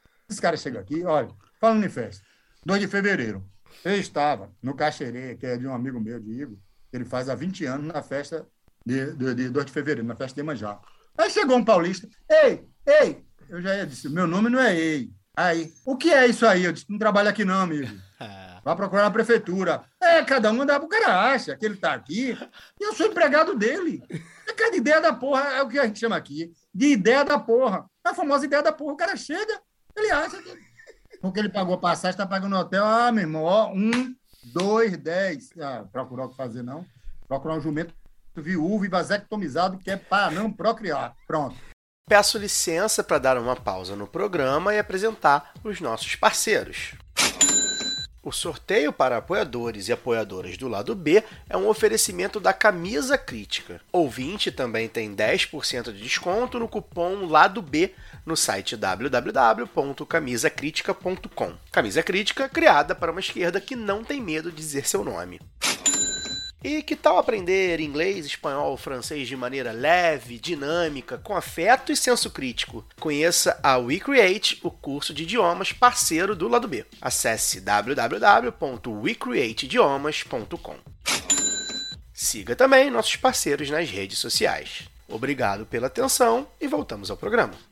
caras chegam aqui, olha, falando em festa. 2 de fevereiro. Eu estava no Caxerê, que é de um amigo meu, de Igor, ele faz há 20 anos na festa de, de, de 2 de fevereiro, na festa de Manjá. Aí chegou um paulista, ei, ei, eu já ia disse, meu nome não é Ei. Aí, o que é isso aí? Eu disse, não trabalho aqui não, amigo. Vai procurar na prefeitura. É, cada um dá pro cara acha que ele tá aqui. E eu sou empregado dele. É cada ideia da porra, é o que a gente chama aqui, de ideia da porra. É a famosa ideia da porra. O cara chega, ele acha que porque ele pagou passagem, está pagando hotel. Ah, meu irmão, ó, um, dois, dez. Ah, procurar o que fazer, não. Procurar um jumento viúvo e vasectomizado, que é para não procriar. Pronto. Peço licença para dar uma pausa no programa e apresentar os nossos parceiros. O sorteio para apoiadores e apoiadoras do lado B é um oferecimento da Camisa Crítica. Ouvinte também tem 10% de desconto no cupom Lado B no site www.camisacritica.com. Camisa Crítica criada para uma esquerda que não tem medo de dizer seu nome. E que tal aprender inglês, espanhol, francês de maneira leve, dinâmica, com afeto e senso crítico? Conheça a WeCreate, o curso de idiomas parceiro do lado B. Acesse www.wecreateidiomas.com. Siga também nossos parceiros nas redes sociais. Obrigado pela atenção e voltamos ao programa.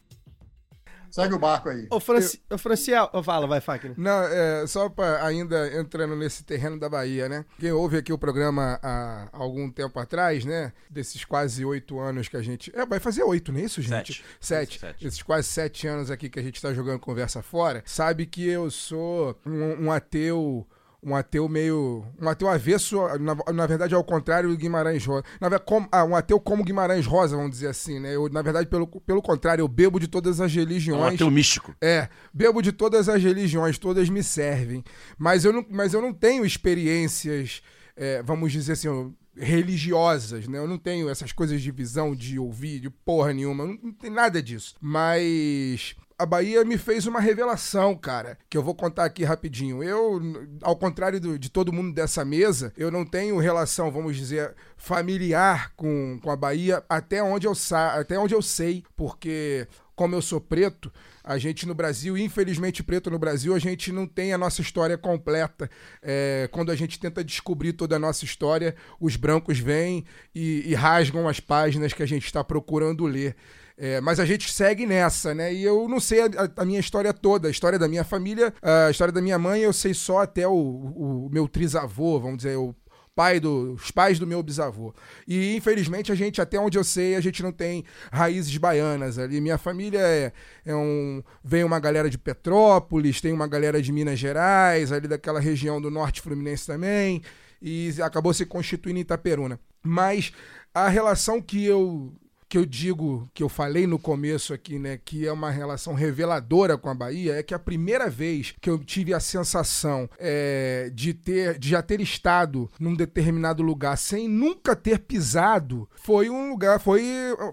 Segue o barco aí. Ô, Franci... Ô Franciel, fala, vai, Fagner. Não, é, só para ainda entrando nesse terreno da Bahia, né? Quem ouve aqui o programa há algum tempo atrás, né? Desses quase oito anos que a gente. É, vai fazer oito, não é isso, gente? Sete. Sete. Esses quase sete anos aqui que a gente tá jogando conversa fora, sabe que eu sou um, um ateu um ateu meio. Um ateu avesso, na, na verdade, ao contrário do Guimarães Rosa. Na, como, ah, um ateu como Guimarães Rosa, vamos dizer assim, né? Eu, na verdade, pelo, pelo contrário, eu bebo de todas as religiões. Um ateu místico. É, bebo de todas as religiões, todas me servem. Mas eu não, mas eu não tenho experiências, é, vamos dizer assim, religiosas, né? Eu não tenho essas coisas de visão, de ouvir, de porra nenhuma. Não, não tem nada disso. Mas a Bahia me fez uma revelação, cara, que eu vou contar aqui rapidinho. Eu, ao contrário do- de todo mundo dessa mesa, eu não tenho relação, vamos dizer, familiar com, com a Bahia até onde eu sa até onde eu sei, porque como eu sou preto, a gente no Brasil, infelizmente preto no Brasil, a gente não tem a nossa história completa. É, quando a gente tenta descobrir toda a nossa história, os brancos vêm e, e rasgam as páginas que a gente está procurando ler. É, mas a gente segue nessa, né? E eu não sei a, a- minha história toda, a história da minha família, a história da minha mãe, eu sei só até o, o meu trisavô, vamos dizer, o pai do, os pais do meu bisavô. E infelizmente a gente, até onde eu sei, a gente não tem raízes baianas ali. Minha família é, é um. Vem uma galera de Petrópolis, tem uma galera de Minas Gerais, ali daquela região do norte fluminense também, e acabou se constituindo em Itaperuna. Mas a relação que eu que eu digo, que eu falei no começo aqui, né, que é uma relação reveladora com a Bahia, é que a primeira vez que eu tive a sensação é, de ter, de já ter estado num determinado lugar sem nunca ter pisado, foi um lugar, foi,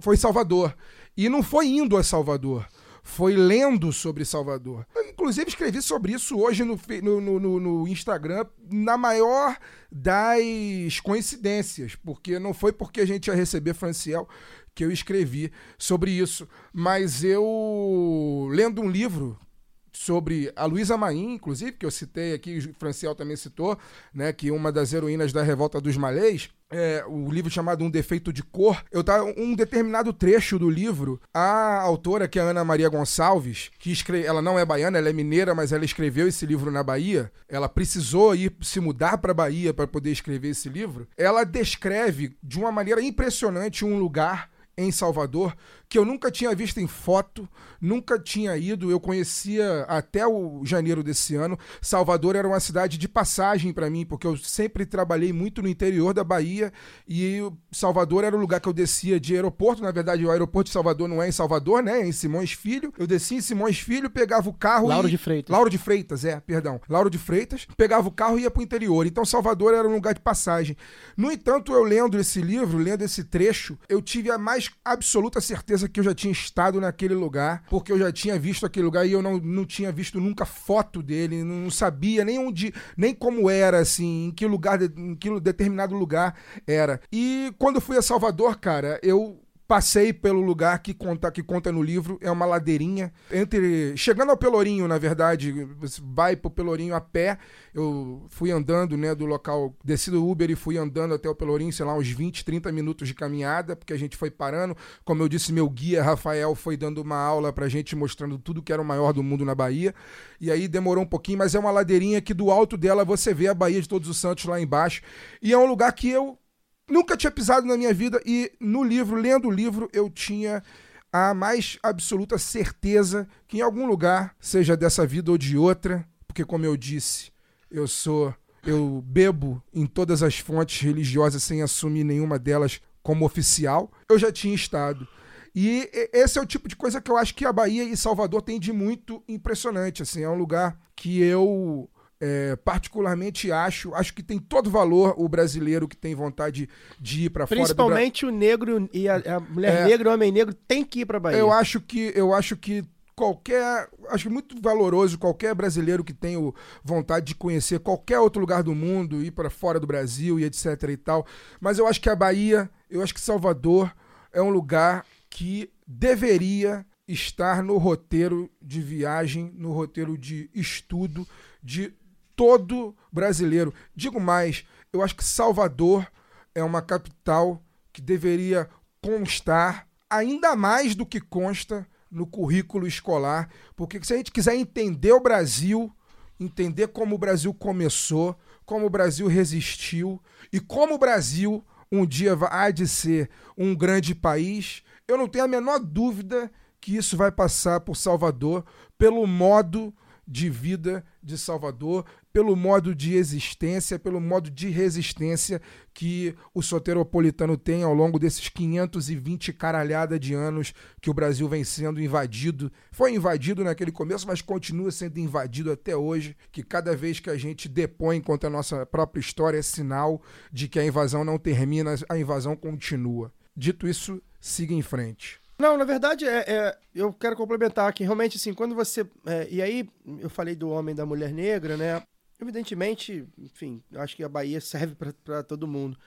foi Salvador. E não foi indo a Salvador. Foi lendo sobre Salvador. Eu, inclusive, escrevi sobre isso hoje no, no- no- no Instagram, na maior das coincidências, porque não foi porque a gente ia receber Franciel que eu escrevi sobre isso, mas eu lendo um livro sobre a Luísa Maim, inclusive, que eu citei aqui, o Franciel também citou, né, que uma das heroínas da Revolta dos Malês, é, o livro chamado Um Defeito de Cor, eu tá um determinado trecho do livro, a autora, que é a Ana Maria Gonçalves, que escreve, ela não é baiana, ela é mineira, mas ela escreveu esse livro na Bahia, ela precisou ir se mudar para Bahia para poder escrever esse livro, ela descreve de uma maneira impressionante um lugar em Salvador, que eu nunca tinha visto em foto, nunca tinha ido, eu conhecia até o janeiro desse ano. Salvador era uma cidade de passagem para mim, porque eu sempre trabalhei muito no interior da Bahia e Salvador era o lugar que eu descia de aeroporto, na verdade o aeroporto de Salvador não é em Salvador, né, é em Simões Filho. Eu descia em Simões Filho, pegava o carro Lauro e... de Freitas. Lauro de Freitas, é, perdão. Lauro de Freitas, pegava o carro e ia pro interior. Então Salvador era um lugar de passagem. No entanto, eu lendo esse livro, lendo esse trecho, eu tive a mais absoluta certeza que eu já tinha estado naquele lugar, porque eu já tinha visto aquele lugar e eu não, não tinha visto nunca foto dele, não sabia nem onde, nem como era, assim, em que lugar, em que determinado lugar era. E quando eu fui a Salvador, cara, eu Passei pelo lugar que conta, que conta no livro, é uma ladeirinha. Entre. Chegando ao Pelourinho, na verdade, você vai pro Pelourinho a pé. Eu fui andando, né, do local, desci do Uber e fui andando até o Pelourinho, sei lá, uns 20, 30 minutos de caminhada, porque a gente foi parando. Como eu disse, meu guia, Rafael, foi dando uma aula pra gente, mostrando tudo que era o maior do mundo na Bahia. E aí demorou um pouquinho, mas é uma ladeirinha que do alto dela você vê a Bahia de Todos os Santos lá embaixo. E é um lugar que eu nunca tinha pisado na minha vida e no livro, lendo o livro, eu tinha a mais absoluta certeza que em algum lugar, seja dessa vida ou de outra, porque como eu disse, eu sou eu bebo em todas as fontes religiosas sem assumir nenhuma delas como oficial, eu já tinha estado. E esse é o tipo de coisa que eu acho que a Bahia e Salvador têm de muito impressionante. Assim, é um lugar que eu é, particularmente acho, acho que tem todo valor o brasileiro que tem vontade de ir para fora. Principalmente o negro e a, a mulher É. negra o homem negro tem que ir pra Bahia. Eu acho que eu acho que qualquer, acho muito valoroso qualquer brasileiro que tenha vontade de conhecer qualquer outro lugar do mundo, ir para fora do Brasil e etc e tal. Mas eu acho que a Bahia, eu acho que Salvador é um lugar que deveria estar no roteiro de viagem, no roteiro de estudo de todo brasileiro. Digo mais, eu acho que Salvador é uma capital que deveria constar ainda mais do que consta no currículo escolar, porque se a gente quiser entender o Brasil, entender como o Brasil começou, como o Brasil resistiu e como o Brasil um dia há de ser um grande país, eu não tenho a menor dúvida que isso vai passar por Salvador pelo modo de vida de Salvador, pelo modo de existência, pelo modo de resistência que o soteropolitano tem ao longo desses 520 caralhada de anos que o Brasil vem sendo invadido. Foi invadido naquele começo, mas continua sendo invadido até hoje, que cada vez que a gente depõe contra a nossa própria história é sinal de que a invasão não termina, a invasão continua. Dito isso, siga em frente. Não, na verdade, é, é, eu quero complementar que realmente, assim, quando você. É, e aí, eu falei do homem e da mulher negra, né? Evidentemente, enfim, acho que a Bahia serve para todo mundo.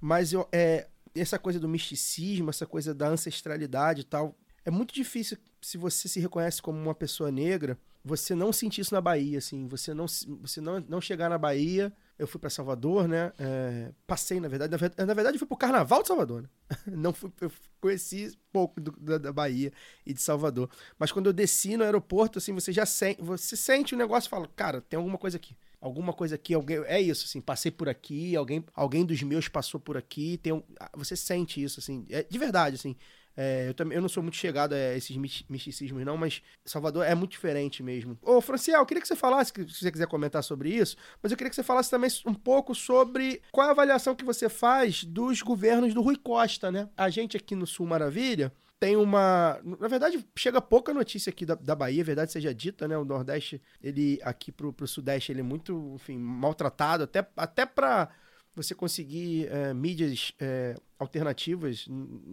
Mas eu, é, essa coisa do misticismo, essa coisa da ancestralidade e tal, é muito difícil se você se reconhece como uma pessoa negra, você não sentir isso na Bahia, assim, você não, você não, não chegar na Bahia eu fui para Salvador, né? É, passei, na verdade, na verdade, na verdade, eu fui pro Carnaval de Salvador, né? Não fui, eu conheci pouco do, da, da, Bahia e de Salvador. Mas quando eu desci no aeroporto, assim, você já sente, você sente o negócio e fala, cara, tem alguma coisa aqui. Alguma coisa aqui, alguém, é isso, assim, passei por aqui, alguém, alguém dos meus passou por aqui, tem um, você sente isso, assim, é, de verdade, assim. É, eu, também, eu não sou muito chegado a esses misticismos, não, mas Salvador é muito diferente mesmo. Ô, Franciel, eu queria que você falasse, se você quiser comentar sobre isso, mas eu queria que você falasse também um pouco sobre qual a avaliação que você faz dos governos do Rui Costa, né? A gente aqui no Sul Maravilha tem uma. Na verdade, chega pouca notícia aqui da, da Bahia, verdade seja dita, né? O Nordeste, ele aqui pro, pro Sudeste, ele é muito, enfim, maltratado, até, até pra você conseguir é, mídias é, alternativas,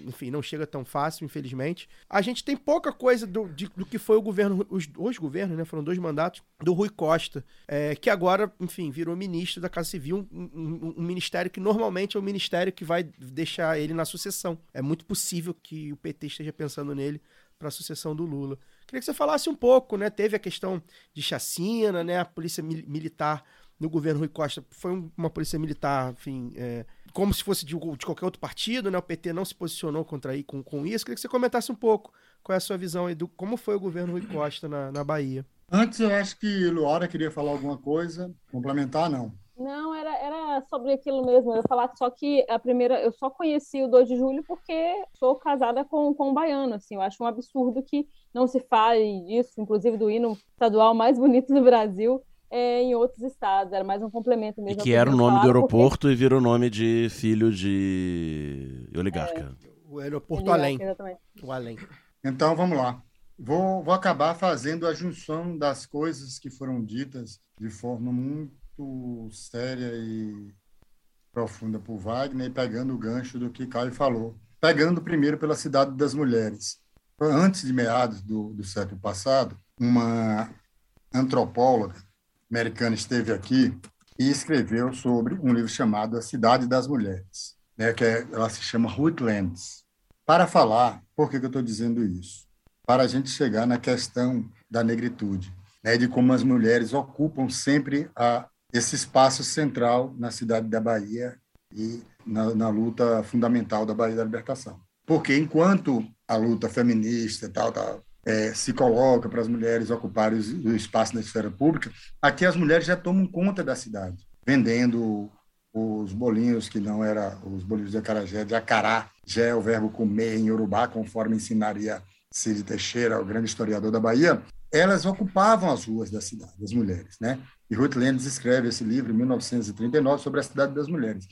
enfim, não chega tão fácil, infelizmente. A gente tem pouca coisa do, de, do que foi o governo, os, os governos, né? Foram dois mandatos do Rui Costa, é, que agora, enfim, virou ministro da Casa Civil, um, um, um, ministério que normalmente é o ministério que vai deixar ele na sucessão. É muito possível que o PT esteja pensando nele para a sucessão do Lula. Queria que você falasse um pouco, né? Teve a questão de chacina, né? A polícia militar no governo Rui Costa foi uma polícia militar, enfim, é, como se fosse de, de, qualquer outro partido, né? O PT não se posicionou contra aí com, com isso. Queria que você comentasse um pouco qual é a sua visão aí do como foi o governo Rui Costa na, na Bahia. Antes eu acho que Luara queria falar alguma coisa, complementar não. Não, era, era sobre aquilo mesmo. Eu ia falar só que a primeira, eu só conheci o 2 de julho porque sou casada com, com um baiano, assim. Eu acho um absurdo que não se fale disso, inclusive do hino estadual mais bonito do Brasil é, em outros estados, era mais um complemento mesmo. E que era o nome do aeroporto porque... e virou nome de filho de oligarca. É, o aeroporto Além. Exatamente. O Além. Então vamos lá. Vou, vou acabar fazendo a junção das coisas que foram ditas de forma muito séria e profunda por Wagner, e pegando o gancho do que Caio falou. Pegando primeiro pela Cidade das Mulheres. Antes de meados do, do século passado, uma antropóloga americana esteve aqui e escreveu sobre um livro chamado A Cidade das Mulheres, né, que é, ela se chama Rootlands. Para falar, por que, que eu estou dizendo isso? Para a gente chegar na questão da negritude, né, de como as mulheres ocupam sempre a, esse espaço central na cidade da Bahia e na, na luta fundamental da Bahia da Libertação. Porque enquanto a luta feminista tal, tal é, se coloca para as mulheres ocuparem o espaço na esfera pública, aqui as mulheres já tomam conta da cidade, vendendo os bolinhos que não era os bolinhos de acarajé, de acará, já é o verbo comer em Urubá, conforme ensinaria Cid Teixeira, o grande historiador da Bahia, elas ocupavam as ruas da cidade, as mulheres, né? E Ruth Lendes escreve esse livro em 1939 sobre a cidade das mulheres.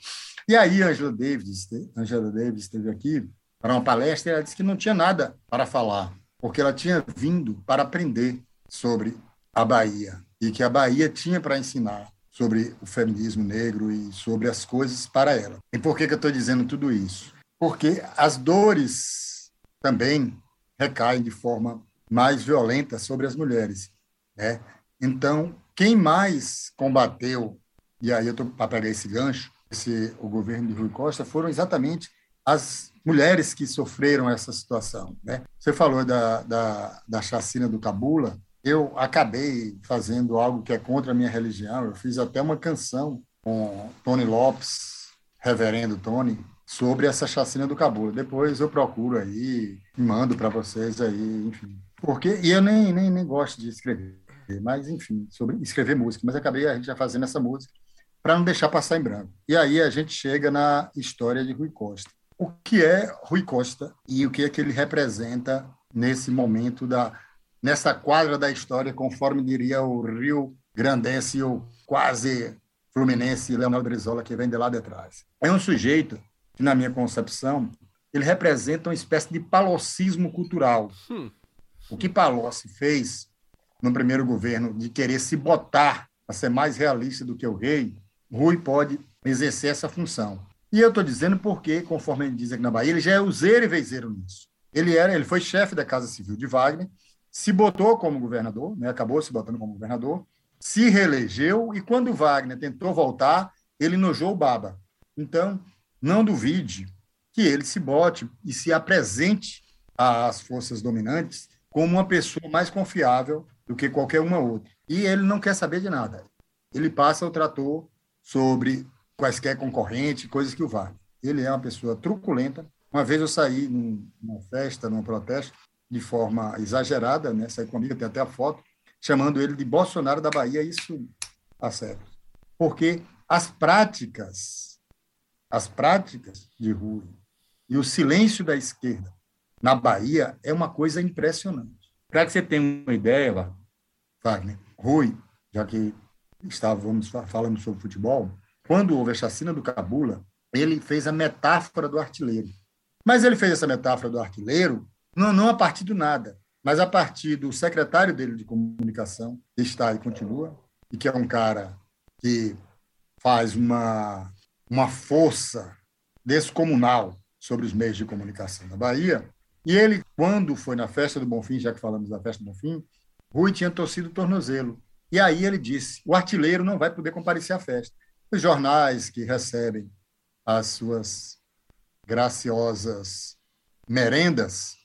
E aí Angela Davis, Angela Davis esteve aqui para uma palestra e ela disse que não tinha nada para falar porque ela tinha vindo para aprender sobre a Bahia e que a Bahia tinha para ensinar sobre o feminismo negro e sobre as coisas para ela. E por que, que eu estou dizendo tudo isso? Porque as dores também recaem de forma mais violenta sobre as mulheres. Né? Então, quem mais combateu, e aí eu estou para pegar esse gancho, esse, o governo de Rui Costa, foram exatamente as mulheres que sofreram essa situação. Né? Você falou da, da, da chacina do Cabula, eu acabei fazendo algo que é contra a minha religião, eu fiz até uma canção com Tony Lopes, reverendo Tony, sobre essa chacina do Cabula. Depois eu procuro aí, mando para vocês aí, enfim. Porque, e eu nem, nem, nem gosto de escrever, mas enfim, sobre escrever música, mas acabei a gente já fazendo essa música para não deixar passar em branco. E aí a gente chega na história de Rui Costa. O que é Rui Costa e o que é que ele representa nesse momento da nessa quadra da história, conforme diria o Rio Grandense o quase Fluminense Leonardo Brizola que vem de lá de trás. É um sujeito que na minha concepção ele representa uma espécie de palocismo cultural. Hum. O que Palocci fez no primeiro governo de querer se botar a ser mais realista do que o rei, Rui pode exercer essa função. E eu estou dizendo porque, conforme ele diz aqui na Bahia, ele já é useiro e vezeiro nisso. Ele era, ele foi chefe da Casa Civil de Wagner, se botou como governador, né, acabou se botando como governador, se reelegeu e quando Wagner tentou voltar, ele nojou o Baba. Então, não duvide que ele se bote e se apresente às forças dominantes como uma pessoa mais confiável do que qualquer uma outra. E ele não quer saber de nada. Ele passa o trator sobre quaisquer concorrentes, coisas que o Wagner. Ele é uma pessoa truculenta. Uma vez eu saí numa festa, num protesto, de forma exagerada, né? Saí comigo, tem até a foto, chamando ele de Bolsonaro da Bahia, isso a sério. Porque as práticas, as práticas de Rui e o silêncio da esquerda na Bahia é uma coisa impressionante. Para que você tenha uma ideia, Wagner, Rui, já que estávamos falando sobre futebol, quando houve a chacina do Cabula, ele fez a metáfora do artilheiro. Mas ele fez essa metáfora do artilheiro não, não a partir do nada, mas a partir do secretário dele de comunicação, que está e continua, e que é um cara que faz uma, uma força descomunal sobre os meios de comunicação na Bahia. E ele, quando foi na festa do Bonfim, já que falamos da festa do Bonfim, Rui tinha torcido o tornozelo. E aí ele disse: o artilheiro não vai poder comparecer à festa. Os jornais que recebem as suas graciosas merendas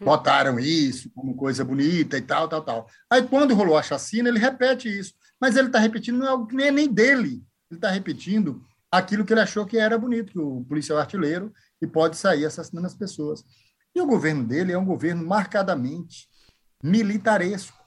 botaram isso como coisa bonita e tal, tal, tal. Aí, quando rolou a chacina, ele repete isso. Mas ele está repetindo não é algo que nem, nem dele. Ele está repetindo aquilo que ele achou que era bonito, que o policial artilheiro e pode sair assassinando as pessoas. E o governo dele é um governo marcadamente militaresco.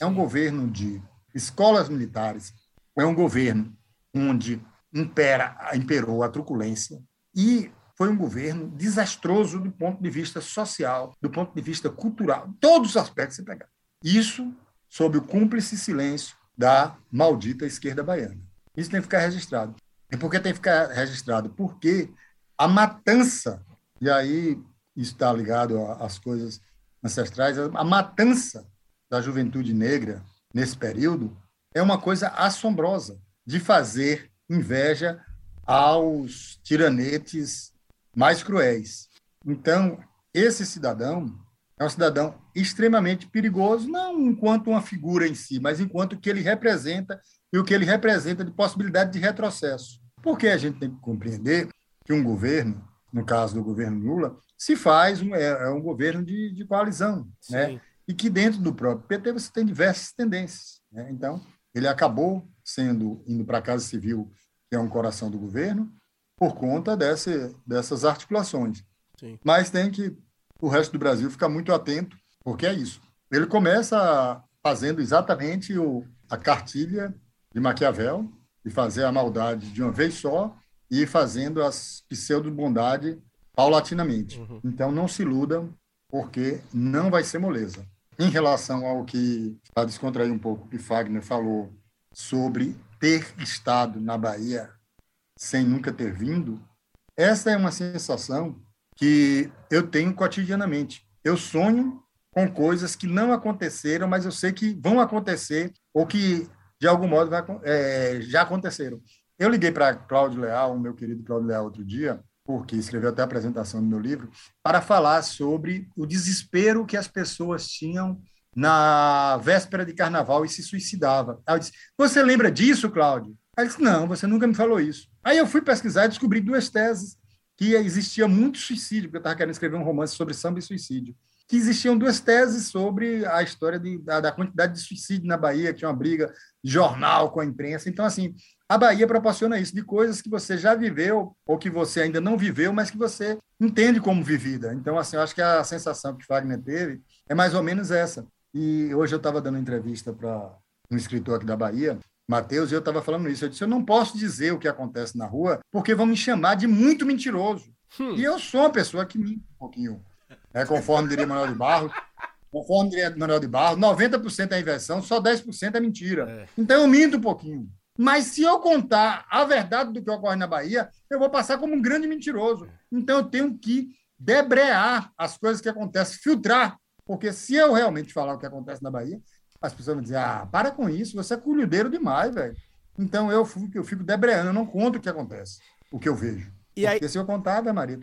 É um governo de escolas militares, é um governo onde impera, imperou a truculência e foi um governo desastroso do ponto de vista social, do ponto de vista cultural, todos os aspectos você pegar. Isso sob o cúmplice silêncio da maldita esquerda baiana. Isso tem que ficar registrado. E por que tem que ficar registrado? Porque a matança, e aí está ligado às coisas ancestrais, a matança da juventude negra nesse período é uma coisa assombrosa de fazer inveja aos tiranetes mais cruéis. Então, esse cidadão é um cidadão extremamente perigoso, não enquanto uma figura em si, mas enquanto que ele representa e o que ele representa de possibilidade de retrocesso. Porque a gente tem que compreender que um governo, no caso do governo Lula, se faz um, é, é um governo de, de coalizão, né? E que dentro do próprio PT você tem diversas tendências. Né? Então, ele acabou sendo indo para a Casa Civil, que é um coração do governo, por conta desse, dessas articulações. Sim. Mas tem que o resto do Brasil ficar muito atento, porque é isso. Ele começa fazendo exatamente o, a cartilha de Maquiavel, de fazer a maldade de uma vez só e fazendo as pseudo-bondade paulatinamente. Uhum. Então, não se iludam, porque não vai ser moleza. Em relação ao que, para descontrair um pouco, que Fagner falou sobre ter estado na Bahia sem nunca ter vindo, essa é uma sensação que eu tenho cotidianamente. Eu sonho com coisas que não aconteceram, mas eu sei que vão acontecer ou que, de algum modo, vai, é, já aconteceram. Eu liguei para Cláudio Leal, meu querido Cláudio Leal, outro dia, porque escreveu até a apresentação do meu livro, para falar sobre o desespero que as pessoas tinham na véspera de carnaval e se suicidava. Aí eu disse: Você lembra disso, Cláudio? Aí ele disse: Não, você nunca me falou isso. Aí eu fui pesquisar e descobri duas teses que existia muito suicídio, porque eu estava querendo escrever um romance sobre samba e suicídio. que existiam duas teses sobre a história de, da, da quantidade de suicídio na Bahia, que tinha uma briga jornal com a imprensa. Então, assim, a Bahia proporciona isso, de coisas que você já viveu ou que você ainda não viveu, mas que você entende como vivida. Então, assim, eu acho que a sensação que Wagner teve é mais ou menos essa. E hoje eu estava dando entrevista para um escritor aqui da Bahia, Matheus, e eu estava falando isso. Eu disse: eu não posso dizer o que acontece na rua, porque vão me chamar de muito mentiroso. Hum. E eu sou uma pessoa que minta um pouquinho. É, conforme diria Manuel de Barros, conforme diria Manuel de Barros, 90% é inversão, só 10% é mentira. Então eu minto um pouquinho. Mas se eu contar a verdade do que ocorre na Bahia, eu vou passar como um grande mentiroso. Então eu tenho que debrear as coisas que acontecem, filtrar. Porque se eu realmente falar o que acontece na Bahia, as pessoas vão dizer: ah, para com isso, você é culhudeiro demais, velho. Então eu fico, eu fico debreando, eu não conto o que acontece, o que eu vejo. E Porque se eu contar, Ave Maria,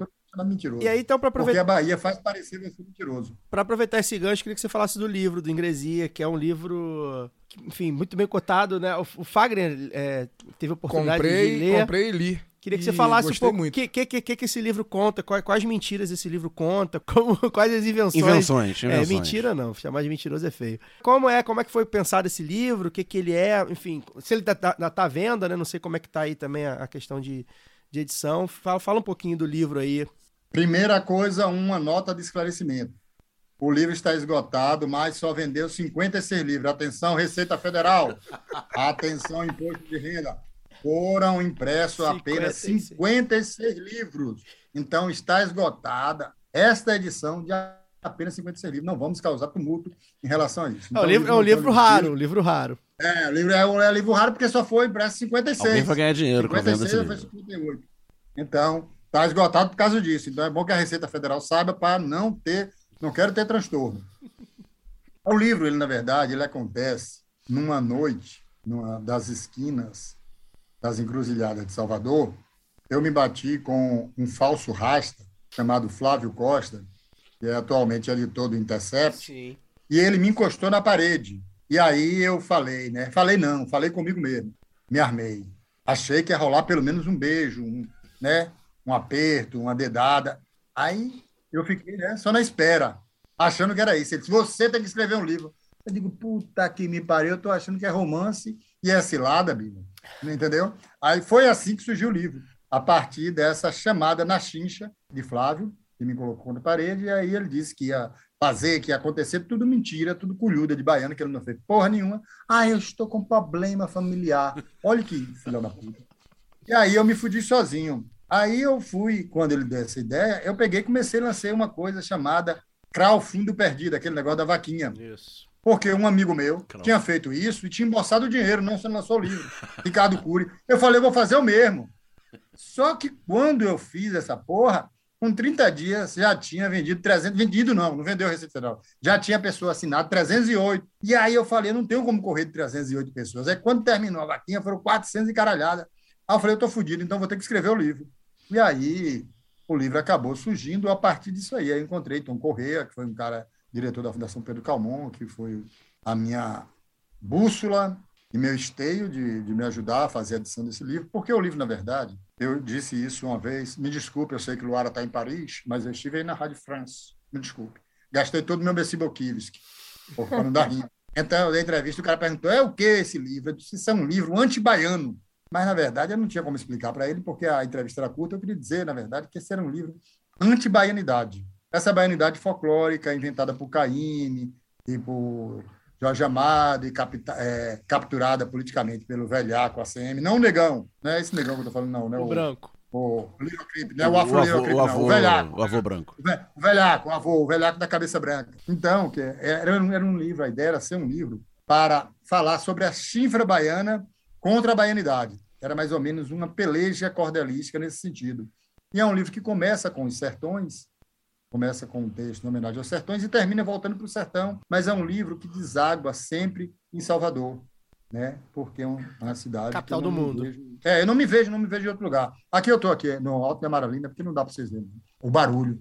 mentiroso. E aí, então, para Porque aproveitar. a Bahia faz parecer você mentiroso. Para aproveitar esse gancho, queria que você falasse do livro, do Ingresia, que é um livro, enfim, muito bem cotado, né? O, Fagner é, teve a oportunidade Comprei, de ler. comprei e li. Queria que você falasse um pouco o que, que, que, que esse livro conta, quais, quais mentiras esse livro conta, como, quais as invenções. Invenções, É, invenções. mentira não, chamar de mentiroso é feio. Como é, como é que foi pensado esse livro, o que que ele é, enfim, se ele tá, tá, tá à venda, né? Não sei como é que tá aí também a, a questão de, de edição. Fala, fala um pouquinho do livro aí. Primeira coisa, uma nota de esclarecimento. O livro está esgotado, mas só vendeu 56 livros. Atenção, Receita Federal. Atenção, Imposto de Renda. Foram impressos apenas 56 livros. Então, está esgotada esta edição de apenas 56 livros. Não vamos causar tumulto em relação a isso. É, Então, um livro, é um livro raro, um livro raro. É, o livro é, um- é livro raro porque só foi impresso 56. Alguém vai ganhar dinheiro com a venda desse 56 foi 58. Então, está esgotado por causa disso. Então, é bom que a Receita Federal saiba para não ter, não quero ter transtorno. O livro, ele na verdade, ele acontece numa noite, numa das esquinas das encruzilhadas de Salvador. Eu me bati com um falso rasta chamado Flávio Costa, que é atualmente editor do Intercept. Sim. E ele me encostou na parede. E aí eu falei, né? Falei não, falei comigo mesmo. Me armei. Achei que ia rolar pelo menos um beijo, um, né? Um aperto, uma dedada. Aí eu fiquei, né? Só na espera, achando que era isso. Ele disse: "Você tem que escrever um livro". Eu digo: "Puta que me pariu, eu tô achando que é romance e é cilada, Bíblia". Entendeu? Aí foi assim que surgiu o livro, a partir dessa chamada na chincha de Flávio, que me colocou na parede, e aí ele disse que ia fazer, que ia acontecer, tudo mentira, tudo colhuda de baiano, que ele não fez porra nenhuma. Ah, eu estou com problema familiar. Olha que filho da puta. E aí eu me fudi sozinho. Aí eu fui, quando ele deu essa ideia, eu peguei e comecei a lançar uma coisa chamada crowdfunding perdido, aquele negócio da vaquinha. Isso. Porque um amigo meu tinha feito isso e tinha embolsado o dinheiro, não se lançou o livro. Ricardo Cury. Eu falei, eu vou fazer o mesmo. Só que quando eu fiz essa porra, com 30 dias já tinha vendido 300, vendido não, não vendeu a Receita Federal. Já tinha pessoa assinada 308. E aí eu falei, não tenho como correr de 308 pessoas. Aí quando terminou a vaquinha, foram 400 e caralhada. Aí eu falei, eu tô fudido, então vou ter que escrever o livro. E aí o livro acabou surgindo a partir disso aí. Aí encontrei Tom Correia, que foi um cara diretor da Fundação Pedro Calmon, que foi a minha bússola e meu esteio de, de me ajudar a fazer a edição desse livro, porque o livro, na verdade, eu disse isso uma vez, me desculpe, eu sei que Luara está em Paris, mas eu estive aí na Rádio France, me desculpe. Gastei todo o meu Bessi Bolkivski, por não dar rima. Então, dei entrevista, o cara perguntou, é o que esse livro? Eu disse, isso é um livro anti-baiano. Mas, na verdade, eu não tinha como explicar para ele, porque a entrevista era curta, eu queria dizer, na verdade, que esse era um livro anti-baianidade. Essa baianidade folclórica inventada por Caíme e por Jorge Amado e capta, é, capturada politicamente pelo velhaco ACM, não o negão, não é esse negão que eu tô falando, não, né? O branco. O Little Creep, não é o O Afro avô- Little Creep, o avô- o velhaco. o avô branco. O ve- O velhaco, o avô, o velhaco da cabeça branca. Então, que era, um- era um livro, a ideia era ser um livro para falar sobre a chifra baiana contra a baianidade. Era mais ou menos uma peleja cordelística nesse sentido. E é um livro que começa com os sertões, começa com um texto em homenagem aos sertões e termina voltando para o sertão, mas é um livro que deságua sempre em Salvador, né? Porque é um- uma cidade Capital do mundo. vejo- é, eu não me vejo, não me vejo em outro lugar. Aqui eu estou aqui no Alto de Amaralina, porque não dá para vocês verem. O barulho,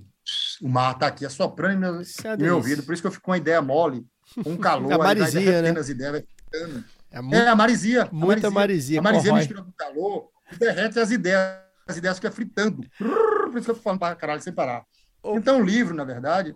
o mar está aqui assoprando meu, é uma meu ouvido, por isso que eu fico com a ideia mole, com calor, A aí vai marisia, derretendo né? as ideias, vai ficando. É, É, a marisia. a muita marisia, A marisia mistura com calor e derrete as ideias. As ideias ficam fritando. Por isso que eu tô falando para caralho sem parar. Então, o livro, na verdade,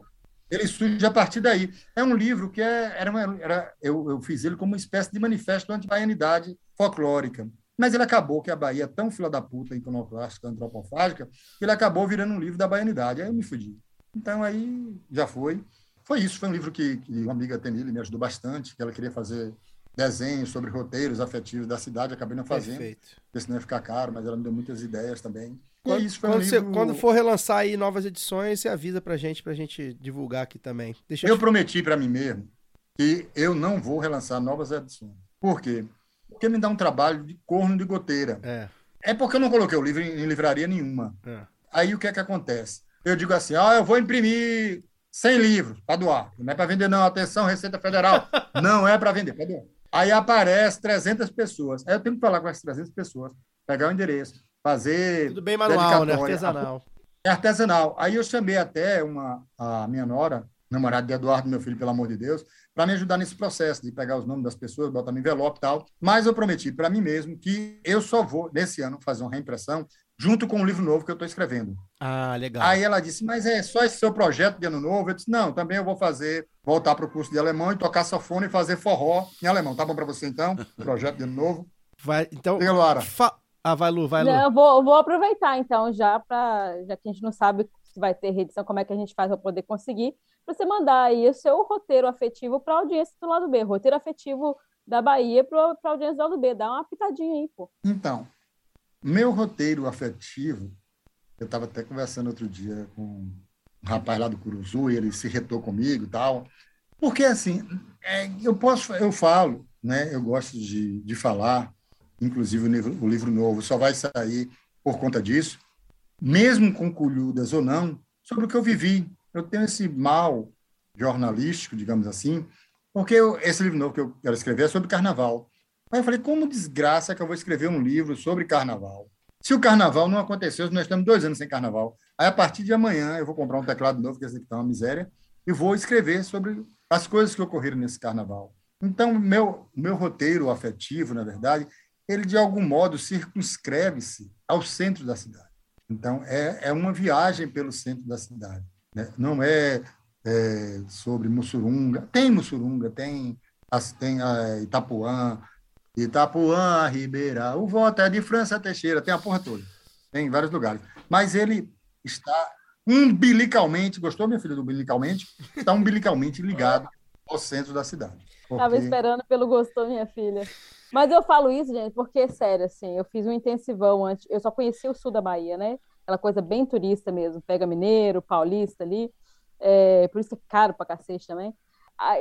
Ele surge a partir daí. É um livro que é, era, uma, era eu, eu fiz ele como uma espécie de manifesto anti-baianidade folclórica. Mas ele acabou que a Bahia é tão fila da puta, iconoclástica, antropofágica, que ele acabou virando um livro da baianidade. Aí eu me fudi. Então aí já foi. Foi isso, foi um livro que, que uma amiga Tenille me ajudou bastante, que ela queria fazer desenhos sobre roteiros afetivos da cidade, acabei não fazendo, Perfeito. porque senão ia ficar caro, mas ela me deu muitas ideias também. E Quando, é isso, foi um quando, você- livro... quando for relançar aí novas edições, você avisa pra gente, pra gente divulgar aqui também. Deixa Eu te- prometi para mim mesmo que eu não vou relançar novas edições. Por quê? Porque me dá um trabalho de corno de goteira. É. É porque eu não coloquei o livro em, em livraria nenhuma. É. Aí o que é que acontece? Eu digo assim: ah, eu vou imprimir 100 livros para doar. Não é para vender, não. Atenção, Receita Federal. não é para vender, para doar. Aí aparece 300 pessoas. Aí eu tenho que falar com essas 300 pessoas, pegar o endereço, fazer. Tudo bem manual, né? Artesanal. É artesanal. Aí eu chamei até uma, a minha nora, namorada de Eduardo, meu filho, pelo amor de Deus, para me ajudar nesse processo de pegar os nomes das pessoas, botar no envelope e tal. Mas eu prometi para mim mesmo que eu só vou, nesse ano, fazer uma reimpressão junto com o livro novo que eu estou escrevendo. Ah, legal. Aí ela disse, mas é só esse seu projeto de ano novo? Eu disse, não, também eu vou fazer, voltar para o curso de alemão e tocar safone e fazer forró em alemão. Tá bom para você, então? Projeto de ano novo. Vai, então. Diga, Luara. fa- Ah, vai, Lu, vai, Lu. Não, eu vou, eu vou aproveitar então já para já que a gente não sabe se vai ter reedição, como é que a gente faz para poder conseguir, para você mandar aí o seu roteiro afetivo para a audiência do lado B, roteiro afetivo da Bahia para a audiência do lado B, dá uma pitadinha aí, pô. Então, meu roteiro afetivo, eu estava até conversando outro dia com um rapaz lá do Curuzu, e ele se retou comigo e tal. Porque, assim, é, eu posso, eu falo, né? Eu gosto de, de falar, inclusive o livro, o livro novo só vai sair por conta disso, mesmo com colhudas ou não, sobre o que eu vivi. Eu tenho esse mal jornalístico, digamos assim, porque eu- esse livro novo que eu quero escrever é sobre carnaval. Aí eu falei, como desgraça que eu vou escrever um livro sobre carnaval? Se o carnaval não aconteceu, nós estamos dois anos sem carnaval. Aí, a partir de amanhã, eu vou comprar um teclado novo, que esse aqui está uma miséria, e vou escrever sobre as coisas que ocorreram nesse carnaval. Então, meu, meu roteiro afetivo, na verdade, ele de algum modo circunscreve-se ao centro da cidade. Então, é, é uma viagem pelo centro da cidade. né? Não é, é sobre Mussurunga. Tem Mussurunga, tem, tem a Itapuã, Itapuã, Ribeira, o voto é de França Teixeira, tem a porra toda. Tem em vários lugares. Mas ele está umbilicalmente, gostou, minha filha, do umbilicalmente? Está umbilicalmente ligado ao centro da cidade. Tava Porque- esperando pelo gostou, minha filha. Mas eu falo isso, gente, porque, sério, assim, eu fiz um intensivão antes. Eu só conheci o sul da Bahia, né? Aquela coisa bem turista mesmo. Pega mineiro, paulista ali. É, por isso é caro pra cacete também.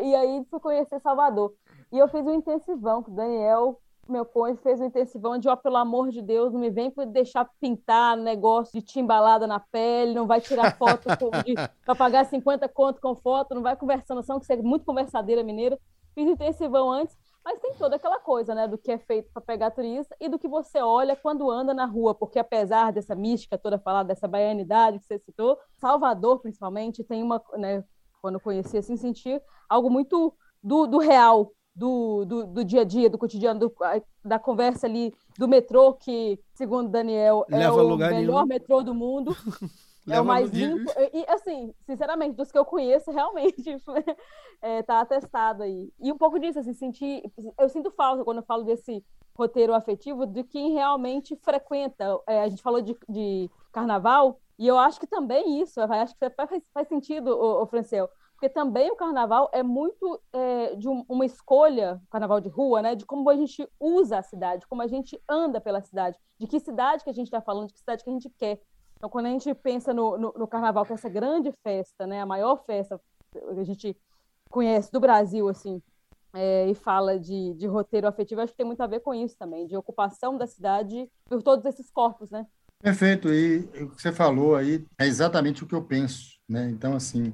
E aí fui conhecer Salvador. E eu fiz um intensivão, que o Daniel, meu cônjuge, fez um intensivão de, ó, pelo amor de Deus, não me vem por deixar pintar negócio de timbalada na pele, não vai tirar foto com- pra pagar 50 conto com foto, não vai conversando, são que você é muito conversadeira mineira. Fiz intensivão antes, mas tem toda aquela coisa, né, do que é feito para pegar turista e do que você olha quando anda na rua, porque apesar dessa mística toda falada, dessa baianidade que você citou, Salvador, principalmente, tem uma, né, quando eu conheci assim, senti algo muito do, do real, do, do, do dia a dia, do cotidiano, do- da conversa ali do metrô, que, segundo Daniel, é Leva o melhor nenhum. metrô do mundo. É o mais limpo. E, e, assim, sinceramente, dos que eu conheço, realmente, é, tá atestado aí. E um pouco disso, assim, sentir. Eu sinto falta quando eu falo desse roteiro afetivo de quem realmente frequenta. É, a gente falou de, de carnaval, e eu acho que também isso, acho que faz, faz sentido, o, Francel. Porque também o carnaval é muito é, de um- uma escolha, carnaval de rua, né? De como a gente usa a cidade, como a gente anda pela cidade, de que cidade que a gente está falando, de que cidade que a gente quer. Então, quando a gente pensa no, no, no carnaval, que é essa grande festa, né? A maior festa que a gente conhece do Brasil, assim, é, e fala de, de roteiro afetivo, acho que tem muito a ver com isso também, de ocupação da cidade por todos esses corpos, né? Perfeito. E o que você falou aí é exatamente o que eu penso, né? Então, assim,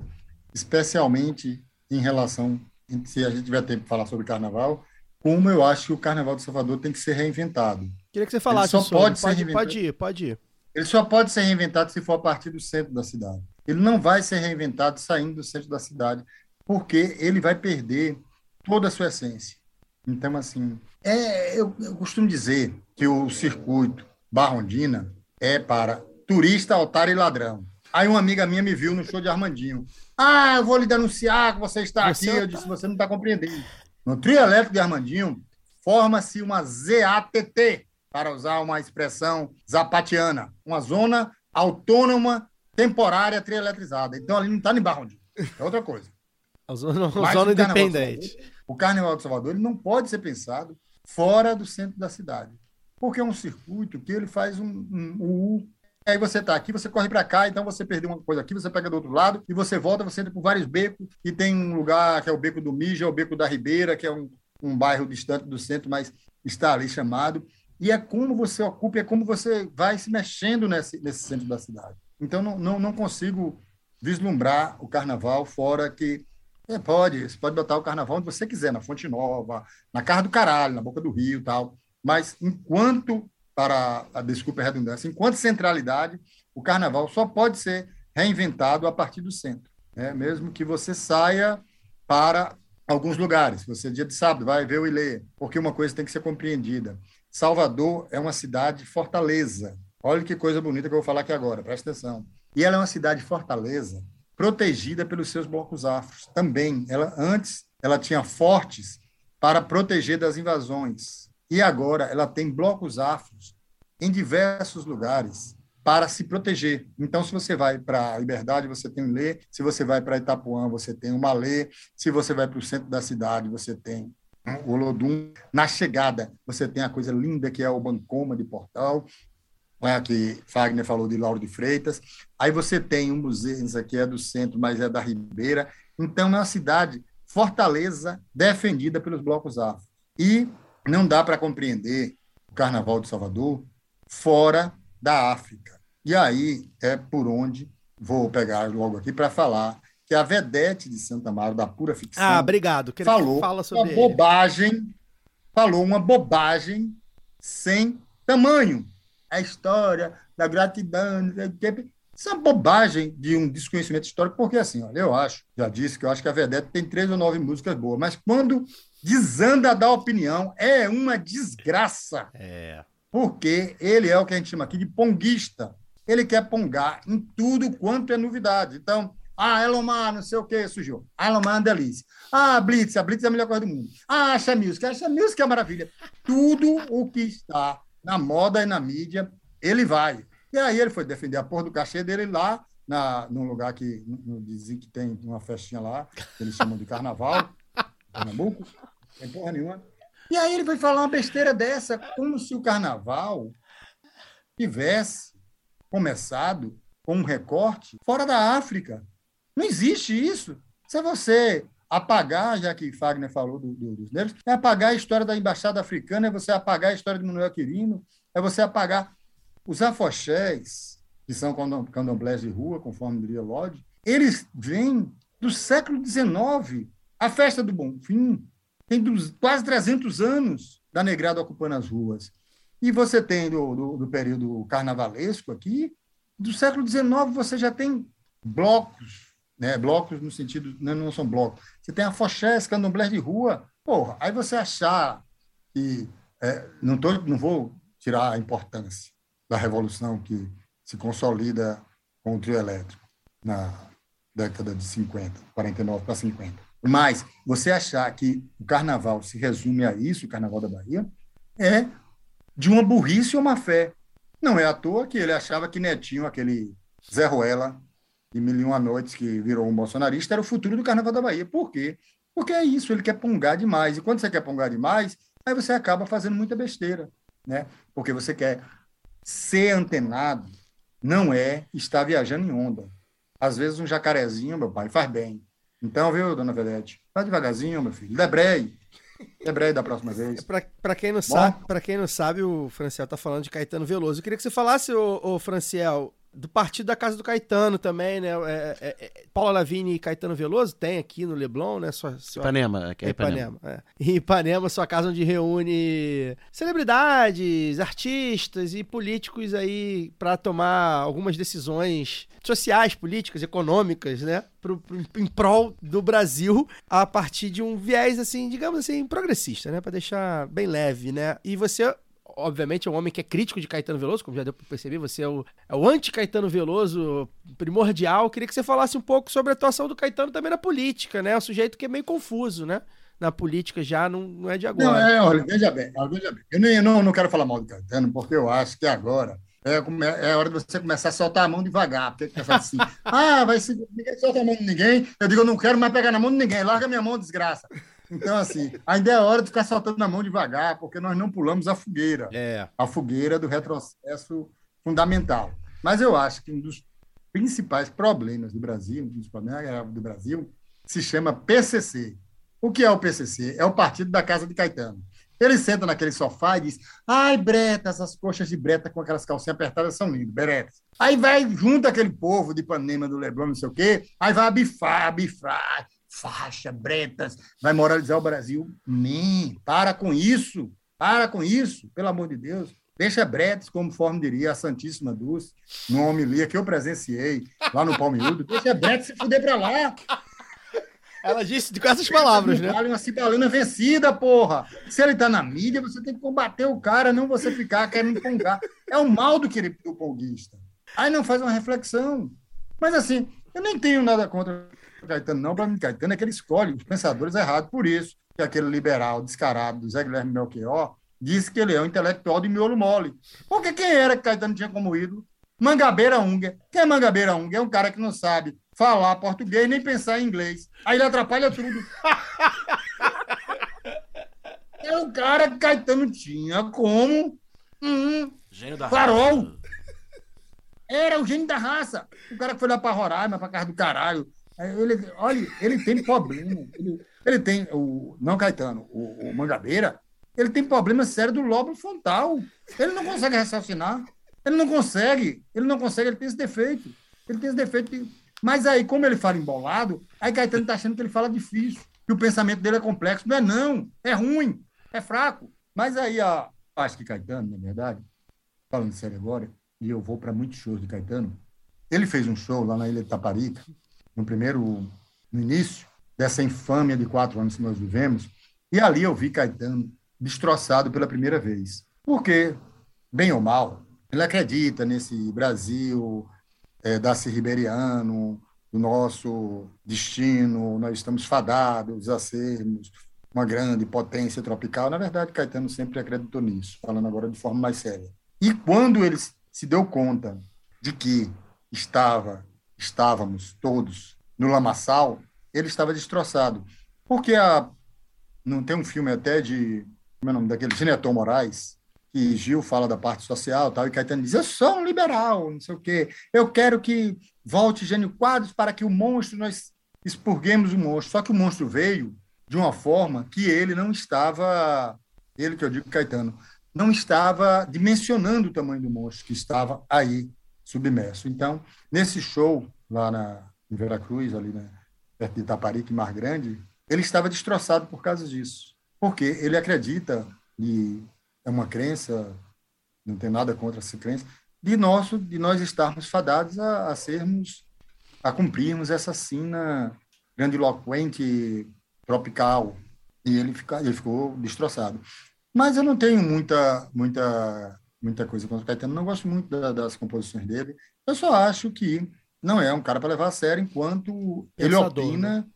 especialmente em relação, se a gente tiver tempo para falar sobre carnaval, como eu acho que o carnaval de Salvador tem que ser reinventado. Queria que você falasse Ele só sobre. pode ser Pode, reinventado. pode ir, pode ir. Ele só pode ser reinventado se for a partir do centro da cidade. Ele não vai ser reinventado saindo do centro da cidade, porque ele vai perder toda a sua essência. Então, assim, é, eu, eu costumo dizer que o circuito Barrondina é para turista, otário e ladrão. Aí uma amiga minha me viu no show de Armandinho. Ah, eu vou lhe denunciar que você está Você aqui. Eu tá- disse, você não está compreendendo. No trio elétrico de Armandinho, forma-se uma ZATT, para usar uma expressão zapatiana, uma zona autônoma temporária trieletrizada. Então ali não está nem Barrondinho. É outra coisa. A zona, a zona independente. Salvador- O Carnaval de Salvador ele não pode ser pensado fora do centro da cidade. Porque é um circuito que ele faz um, um, um U. Aí você está aqui, você corre para cá, então você perdeu uma coisa aqui, você pega do outro lado e você volta, você entra por vários becos e tem um lugar que é o Beco do Mija, o Beco da Ribeira, que é um, um bairro distante do centro, mas está ali chamado. E é como você ocupa, é como você vai se mexendo nesse, nesse centro da cidade. Então, não, não, não consigo vislumbrar o carnaval fora que. É, pode, você pode botar o carnaval onde você quiser, na Fonte Nova, na Casa do Caralho, na Boca do Rio tal. Mas enquanto, para a desculpa a redundância, enquanto centralidade, o carnaval só pode ser reinventado a partir do centro. Né? Mesmo que você saia para alguns lugares. Você, dia de sábado, vai ver o Ilê, porque uma coisa tem que ser compreendida. Salvador é uma cidade fortaleza. Olha que coisa bonita que eu vou falar aqui agora, presta atenção. E ela é uma cidade fortaleza, protegida pelos seus blocos afros. Também, ela antes ela tinha fortes para proteger das invasões. E agora ela tem blocos afros em diversos lugares para se proteger. Então, se você vai para a Liberdade, você tem o Lê. Se você vai para Itapuã, você tem o Malê. Se você vai para o centro da cidade, você tem o Olodum. Na chegada, você tem a coisa linda que é o Bancoma de Portal, né, que Fagner falou de Lauro de Freitas. Aí você tem um museu, isso aqui é do centro, mas é da Ribeira. Então, é uma cidade fortaleza defendida pelos blocos afro. E não dá para compreender o Carnaval de Salvador fora da África. E aí é por onde vou pegar logo aqui para falar que a vedete de Santa Mara, da pura ficção, Ah, obrigado. Quero que falou fala sobre uma ele. bobagem, falou uma bobagem sem tamanho. A história da gratidão, isso é uma bobagem de um desconhecimento histórico, porque assim, olha, eu acho, já disse que eu acho que a Vedete tem três ou nove músicas boas, mas quando desanda a dar opinião, é uma desgraça. É. Porque ele é o que a gente chama aqui de ponguista. Ele quer pongar em tudo quanto é novidade. Então, ah, Elomar, não sei o que, surgiu. Ah, Elomar é uma delícia. Ah, Blitz, a Blitz é a melhor coisa do mundo. Ah, Acha Music, Acha Music é maravilha. Tudo o que está na moda e na mídia, ele vai. E aí ele foi defender a porra do cachê dele lá, na, num lugar que no, dizem que tem uma festinha lá, que eles chamam de carnaval, Pernambuco, tem porra nenhuma. E aí ele foi falar uma besteira dessa, como se o carnaval tivesse começado com um recorte fora da África. Não existe isso. Se você apagar, já que Fagner falou do, do, dos negros, é apagar a história da embaixada africana, é você apagar a história de Manuel Quirino, é você apagar os afoxés, que são candom- candomblés de rua, conforme diria Lodge, eles vêm do século XIX. A festa do Bonfim tem dos- quase 300 anos da negrada ocupando as ruas. E você tem do, do, do período carnavalesco aqui, do século XIX você já tem blocos, né? blocos no sentido, não, não são blocos, você tem afoxés, candomblés de rua, porra, aí você achar que, é, não, tô, não vou tirar a importância da revolução que se consolida com o trio elétrico na década de 50, 49 para 50. Mas você achar que o carnaval se resume a isso, o carnaval da Bahia, é de uma burrice ou uma fé. Não é à toa que ele achava que Netinho, aquele Zé Ruela, de Mil e Uma Noites, que virou um bolsonarista, era o futuro do Carnaval da Bahia. Por quê? Porque é isso, ele quer pongar demais. E quando você quer pongar demais, aí você acaba fazendo muita besteira, né? Porque você quer ser antenado, não é estar viajando em onda. Às vezes um jacarezinho, meu pai, faz bem. Então, viu, dona Vedete? Vai devagarzinho, meu filho. Debreie. Debreie da próxima vez. Pra, pra, quem não Bom. sabe, pra quem não sabe, o Franciel tá falando de Caetano Veloso. Eu queria que você falasse, ô, ô Franciel, do partido da Casa do Caetano também, né? É, é, é, Paula Lavigne e Caetano Veloso tem aqui no Leblon, né? Sua, sua... Ipanema, que é Ipanema. é. Em Ipanema, sua casa onde reúne celebridades, artistas e políticos aí pra tomar algumas decisões sociais, políticas, econômicas, né? Pro, pro- em prol do Brasil a partir de um viés, assim, digamos assim, progressista, né? Pra deixar bem leve, né? E você obviamente, é um homem que é crítico de Caetano Veloso, como já deu pra perceber, você é o, é o anti-Caetano Veloso primordial. Queria que você falasse um pouco sobre a atuação do Caetano também na política, né? É um sujeito que é meio confuso, né? Na política já não, não é de agora. Não, é, olha, veja bem, veja bem. Eu, nem, eu não, não quero falar mal do Caetano, porque eu acho que agora é, come- é hora de você começar a soltar a mão devagar. Porque pensar assim, ah, vai se. Ninguém solta a mão de ninguém. Eu digo, eu não quero mais pegar na mão de ninguém, larga minha mão, desgraça. Então, assim, ainda é hora de ficar soltando na mão devagar, porque nós não pulamos a fogueira. É. A fogueira do retrocesso fundamental. Mas eu acho que um dos principais problemas do Brasil, um dos problemas graves do Brasil, se chama PCC. O que é o PCC? É o Partido da Casa de Caetano. Ele senta naquele sofá e diz: Ai, Breta, essas coxas de Breta com aquelas calcinhas apertadas são lindas, Beretas. Aí vai junto aquele povo de Ipanema, do Leblon, não sei o quê, aí vai abifar, abifar, faixa, Bretas, vai moralizar o Brasil. Nem, para com isso, para com isso, pelo amor de Deus. Deixa Bretas, conforme diria a Santíssima Dulce, numa homilia que eu presenciei lá no Palmeirudo, deixa Bretas se fuder pra lá. Ela disse com essas palavras, né? Vale uma cibalina vencida, porra. Se ele tá na mídia, você tem que combater o cara, não você ficar querendo pongar. É o mal do querer do polguista. Aí não faz uma reflexão. Mas assim, eu nem tenho nada contra Caetano, não. Para mim, Caetano é que ele escolhe os pensadores errados. Por isso que aquele liberal descarado do Zé Guilherme Melchior disse que ele é um intelectual de miolo mole. Porque quem era que Caetano tinha como ídolo? Mangabeira Unger. Quem é Mangabeira Unger? É um cara que não sabe falar português nem pensar em inglês. Aí ele atrapalha tudo. É o cara que Caetano tinha como um Gênio da farol. raça. Era o gênio da raça. O cara que foi lá para Roraima, para casa do caralho. Ele, olha, ele tem problema. Ele, ele tem, o, não Caetano, o, o Mangabeira, ele tem problema sério do lóbulo frontal. Ele não consegue raciocinar. Ele não consegue. Ele não consegue, ele tem esse defeito. Ele tem esse defeito. de- Mas aí, como ele fala embolado, aí Caetano está achando que ele fala difícil, que o pensamento dele é complexo. Não é não, é ruim, é fraco. Mas aí, a, acho que Caetano, na verdade, falando sério agora, e eu vou para muitos shows de Caetano, ele fez um show lá na Ilha de Taparica, no primeiro, no início dessa infâmia de quatro anos que nós vivemos, e ali eu vi Caetano destroçado pela primeira vez. Porque, bem ou mal, ele acredita nesse Brasil é, Darcy Ribeiriano, do nosso destino, nós estamos fadados a sermos uma grande potência tropical. Na verdade, Caetano sempre acreditou nisso, falando agora de forma mais séria. E quando ele se deu conta de que estava, estávamos todos no lamaçal, ele estava destroçado. Porque a, não tem um filme até de, como é o nome daquele, Gineton Moraes, que Gil fala da parte social tal, e Caetano diz, eu sou um liberal, não sei o quê, eu quero que volte Gênio Quadros para que o monstro, nós expurguemos o monstro. Só que o monstro veio de uma forma que ele não estava, ele que eu digo Caetano, não estava dimensionando o tamanho do monstro que estava aí submerso. Então, nesse show lá na, em Veracruz, ali né, perto de Itaparica, Mar Grande, ele estava destroçado por causa disso. Porque ele acredita, e é uma crença, não tem nada contra essa crença, de, nosso, de nós estarmos fadados a, a sermos, a cumprirmos essa sina grandiloquente, tropical. E ele, fica, ele ficou destroçado. Mas eu não tenho muita, muita, muita coisa contra o Caetano, não gosto muito da- das composições dele. Eu só acho que não é um cara para levar a sério enquanto ele Pensador, opina.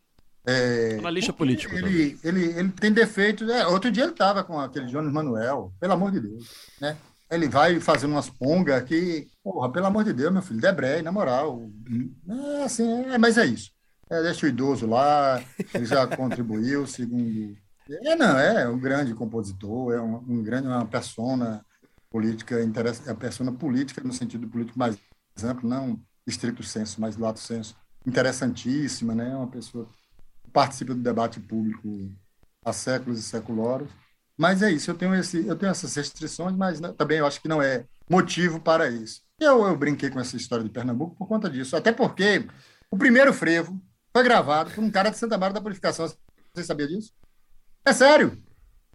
É, Analista político. ele, ele, ele tem defeitos. É, outro dia ele estava com aquele Jones Manuel, pelo amor de Deus. Né? Ele vai fazendo umas pongas que, porra, pelo amor de Deus, meu filho, Debré, na moral. É assim, é, mas é isso. É, deixa o idoso lá, ele já contribuiu, segundo. É, não, é um grande compositor, é um, um grande, uma persona política, interessa, uma persona política no sentido político mais amplo, não estrito senso, mas lato senso. Interessantíssima, né? Uma pessoa que participa do debate público há séculos e seculoros. Mas é isso, eu tenho, esse, eu tenho essas restrições, mas né, também eu acho que não é motivo para isso. Eu, eu brinquei com essa história de Pernambuco por conta disso, até porque o primeiro frevo foi gravado por um cara de Santa Maria da Purificação. Você sabia disso? É sério.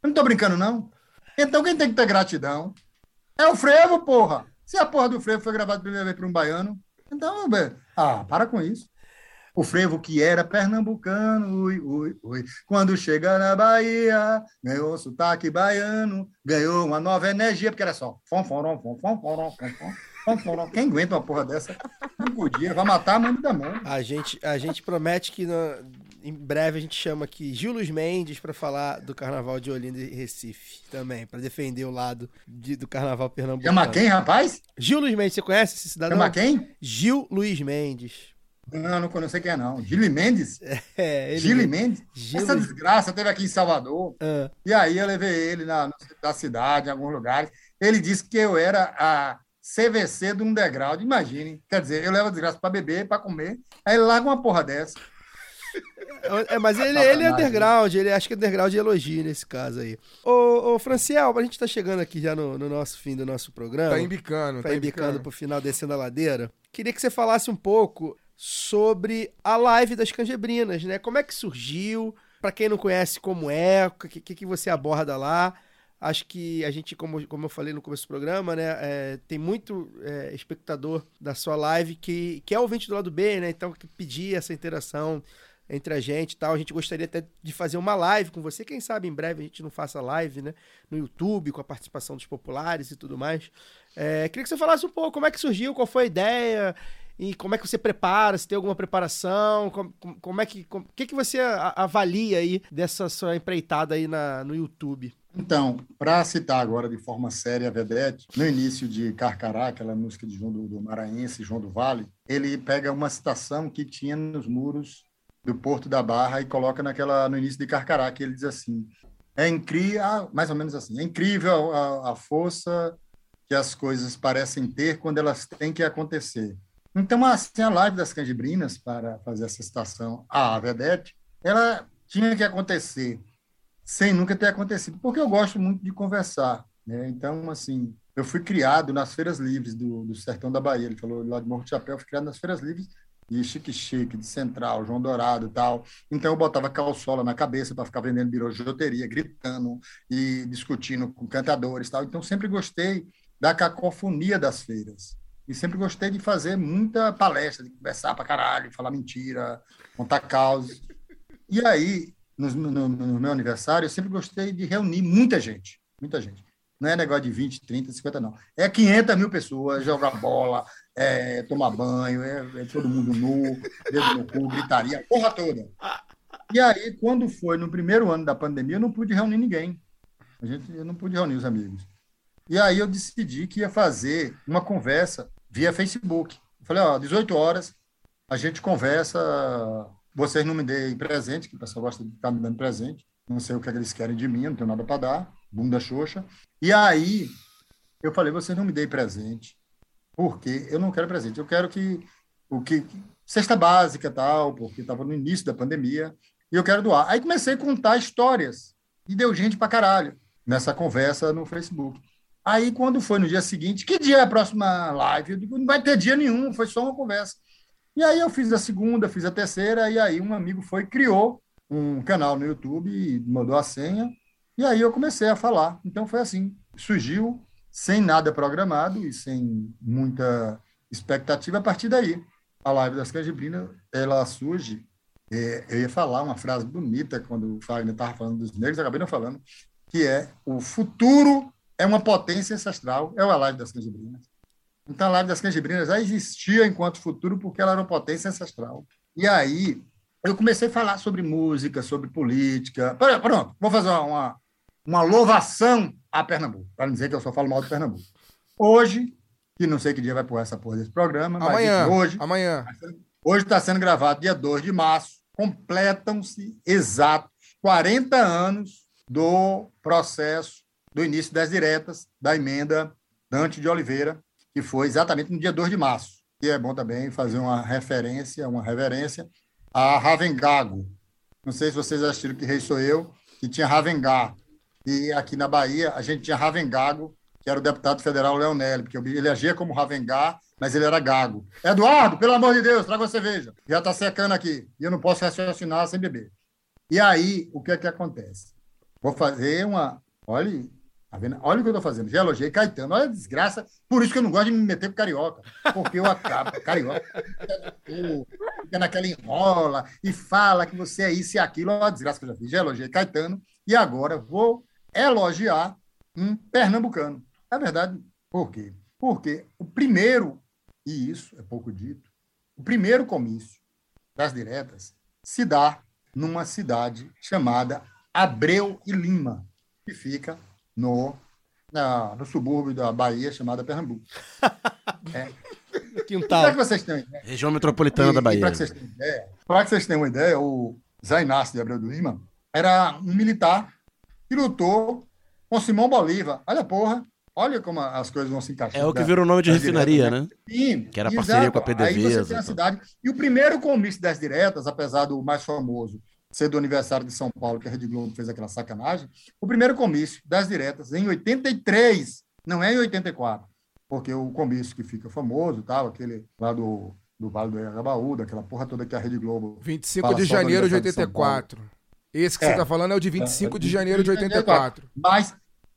Eu não estou brincando, não. Então quem tem que ter gratidão é o frevo, porra. Se a porra do frevo foi gravada a primeira vez por um baiano, então, ah, para com isso. O frevo que era pernambucano, ui, ui, ui. Quando chega na Bahia, ganhou sotaque baiano, ganhou uma nova energia, porque era só fom, fom, fom, fom, fom. Quem aguenta uma porra dessa? Não podia, vai matar a mãe da mão. A gente, a gente promete que no- em breve a gente chama aqui Gil Luiz Mendes para falar do Carnaval de Olinda e Recife também, para defender o lado de- do Carnaval pernambucano. Chama quem, rapaz? Gil Luiz Mendes, você conhece esse cidadão? Chama quem? Gil Luiz Mendes. Não, não conheço quem é, não. Gili Mendes? É, ele Gili. Mendes? Essa desgraça teve aqui em Salvador. Ah. E aí eu levei ele na, da cidade, em alguns lugares. Ele disse que eu era a CVC de um degrau. Imagine. Quer dizer, eu levo a desgraça para beber, para comer. Aí ele larga uma porra dessa. É, mas ele, ele é underground, ele acho que é underground de elogio nesse caso aí. Ô, ô Franciel, a gente tá chegando aqui já no, no nosso fim do nosso programa. Tá embicando, Tá tá embicando embicando. pro final, descendo a ladeira. Queria que você falasse um pouco sobre a live das canjebrinas, né? Como é que surgiu? Pra quem não conhece como é, o que, que, que você aborda lá? Acho que a gente, como, como eu falei no começo do programa, né? é, tem muito é, espectador da sua live que, que é ouvinte do lado B, né? Então, que pedia essa interação entre a gente e tal. A gente gostaria até de fazer uma live com você. Quem sabe em breve a gente não faça live, né? No YouTube, com a participação dos populares e tudo mais. É, queria que você falasse um pouco como é que surgiu, qual foi a ideia e como é que você prepara, se tem alguma preparação, como, como- é que. O que, que você avalia aí dessa sua empreitada aí na, no YouTube? Então, para citar agora de forma séria a Vedete, no início de Carcará, aquela música de João do, do Maranhense, João do Vale, ele pega uma citação que tinha nos muros do Porto da Barra e coloca naquela no início de Carcará, que ele diz assim: é incrível, ah, mais ou menos assim, é incrível a, a força que as coisas parecem ter quando elas têm que acontecer. Então, assim, a live das canjibrinas, para fazer essa citação à Vedete, ela tinha que acontecer sem nunca ter acontecido, porque eu gosto muito de conversar. Né? Então, assim, eu fui criado nas feiras livres do, do sertão da Bahia. Ele falou lá de Morro de Chapéu, eu fui criado nas feiras livres de Chique Chique, de Central, João Dourado e tal. Então, eu botava calçola na cabeça para ficar vendendo birojoteria, gritando e discutindo com cantadores e tal. Então, sempre gostei da cacofonia das feiras. E sempre gostei de fazer muita palestra, de conversar para caralho, falar mentira, contar caos. E aí, no, no- no meu aniversário, eu sempre gostei de reunir muita gente, muita gente. Não é negócio de 20, 30, 50, não. É 500 mil pessoas, jogar bola, é, tomar banho, é, é todo mundo nu, dedo no cu, gritaria, porra toda. E aí, quando foi no primeiro ano da pandemia, eu não pude reunir ninguém. A gente, eu não pude reunir os amigos. E aí eu decidi que ia fazer uma conversa via Facebook. Falei, ó, 18 horas, a gente conversa, vocês não me deem presente, que o pessoal gosta de ficar me dando presente, não sei o que, é que eles querem de mim, não tenho nada para dar, bunda xoxa. E aí eu falei, vocês não me deem presente, porque eu não quero presente, eu quero que o que cesta básica tal, porque estava no início da pandemia, e eu quero doar. Aí comecei a contar histórias e deu gente para caralho nessa conversa no Facebook. Aí quando foi no dia seguinte, que dia é a próxima live? Eu digo, não vai ter dia nenhum, foi só uma conversa. E aí eu fiz a segunda, fiz a terceira, e aí um amigo foi criou um canal no YouTube, mandou a senha, e aí eu comecei a falar. Então foi assim, surgiu sem nada programado e sem muita expectativa a partir daí. A live das canjibrinas, ela surge, é, eu ia falar uma frase bonita quando o Fagner estava falando dos negros, acabei não falando, que é o futuro é uma potência ancestral, é a live das canjibrinas. Então, a live das canjibrinas já existia enquanto futuro porque ela era uma potência ancestral. E aí, eu comecei a falar sobre música, sobre política. Pronto, vou fazer uma, uma, louvação a Pernambuco, para não dizer que eu só falo mal de Pernambuco. Hoje, que não sei que dia vai pôr essa porra desse programa, mas Amanhã, enfim, hoje, amanhã. Hoje está sendo gravado dia 2 de março. Completam-se exatos 40 anos do processo do início das diretas da emenda Dante de Oliveira, que foi exatamente no dia 2 de março. E é bom também fazer uma referência, uma reverência a Ravengago. Não sei se vocês assistiram que Rei Sou Eu, que tinha Ravengá. E aqui na Bahia a gente tinha Ravengago, que era o deputado federal Leonelli, porque ele agia como Ravengá, mas ele era gago. Eduardo, pelo amor de Deus, traga uma cerveja. Já está secando aqui. E eu não posso raciocinar sem beber. E aí, o que é que acontece? Vou fazer uma. Olha, tá? Olha o que eu estou fazendo. Já elogiei Caetano. Olha a desgraça. Por isso que eu não gosto de me meter com carioca. Porque eu acabo. Carioca. Fica naquela enrola e fala que você é isso e aquilo. Olha a desgraça que eu já fiz. Já elogiei Caetano e agora vou elogiar um pernambucano. É verdade. Por quê? Porque o primeiro, e isso é pouco dito, o primeiro comício das diretas se dá numa cidade chamada Abreu e Lima, que fica no, na, no subúrbio da Bahia, chamada Pernambuco. É. Quintal. Para que vocês ideia, Região metropolitana da Bahia. Para que, vocês tenham ideia, pra que vocês tenham uma ideia, o Zé Inácio de Abreu do Lima era um militar que lutou com Simão Bolívar. Olha, porra, olha como as coisas vão se encaixando. É o que virou nome de refinaria, diretas, né? Sim, Que era exato. parceria com a Aí você PDVSA. tem a cidade. E o primeiro comício das diretas, apesar do mais famoso ser do aniversário de São Paulo, que a Rede Globo fez aquela sacanagem, o primeiro comício das diretas em 83, não é em 84, porque o comício que fica famoso, tal, aquele lá do, do Vale do Anhangabaú, daquela porra toda que a Rede Globo 25 fala de janeiro de aniversário São Paulo. 84. Esse que É. você tá falando é o de 25 É, de janeiro de 84. Mas,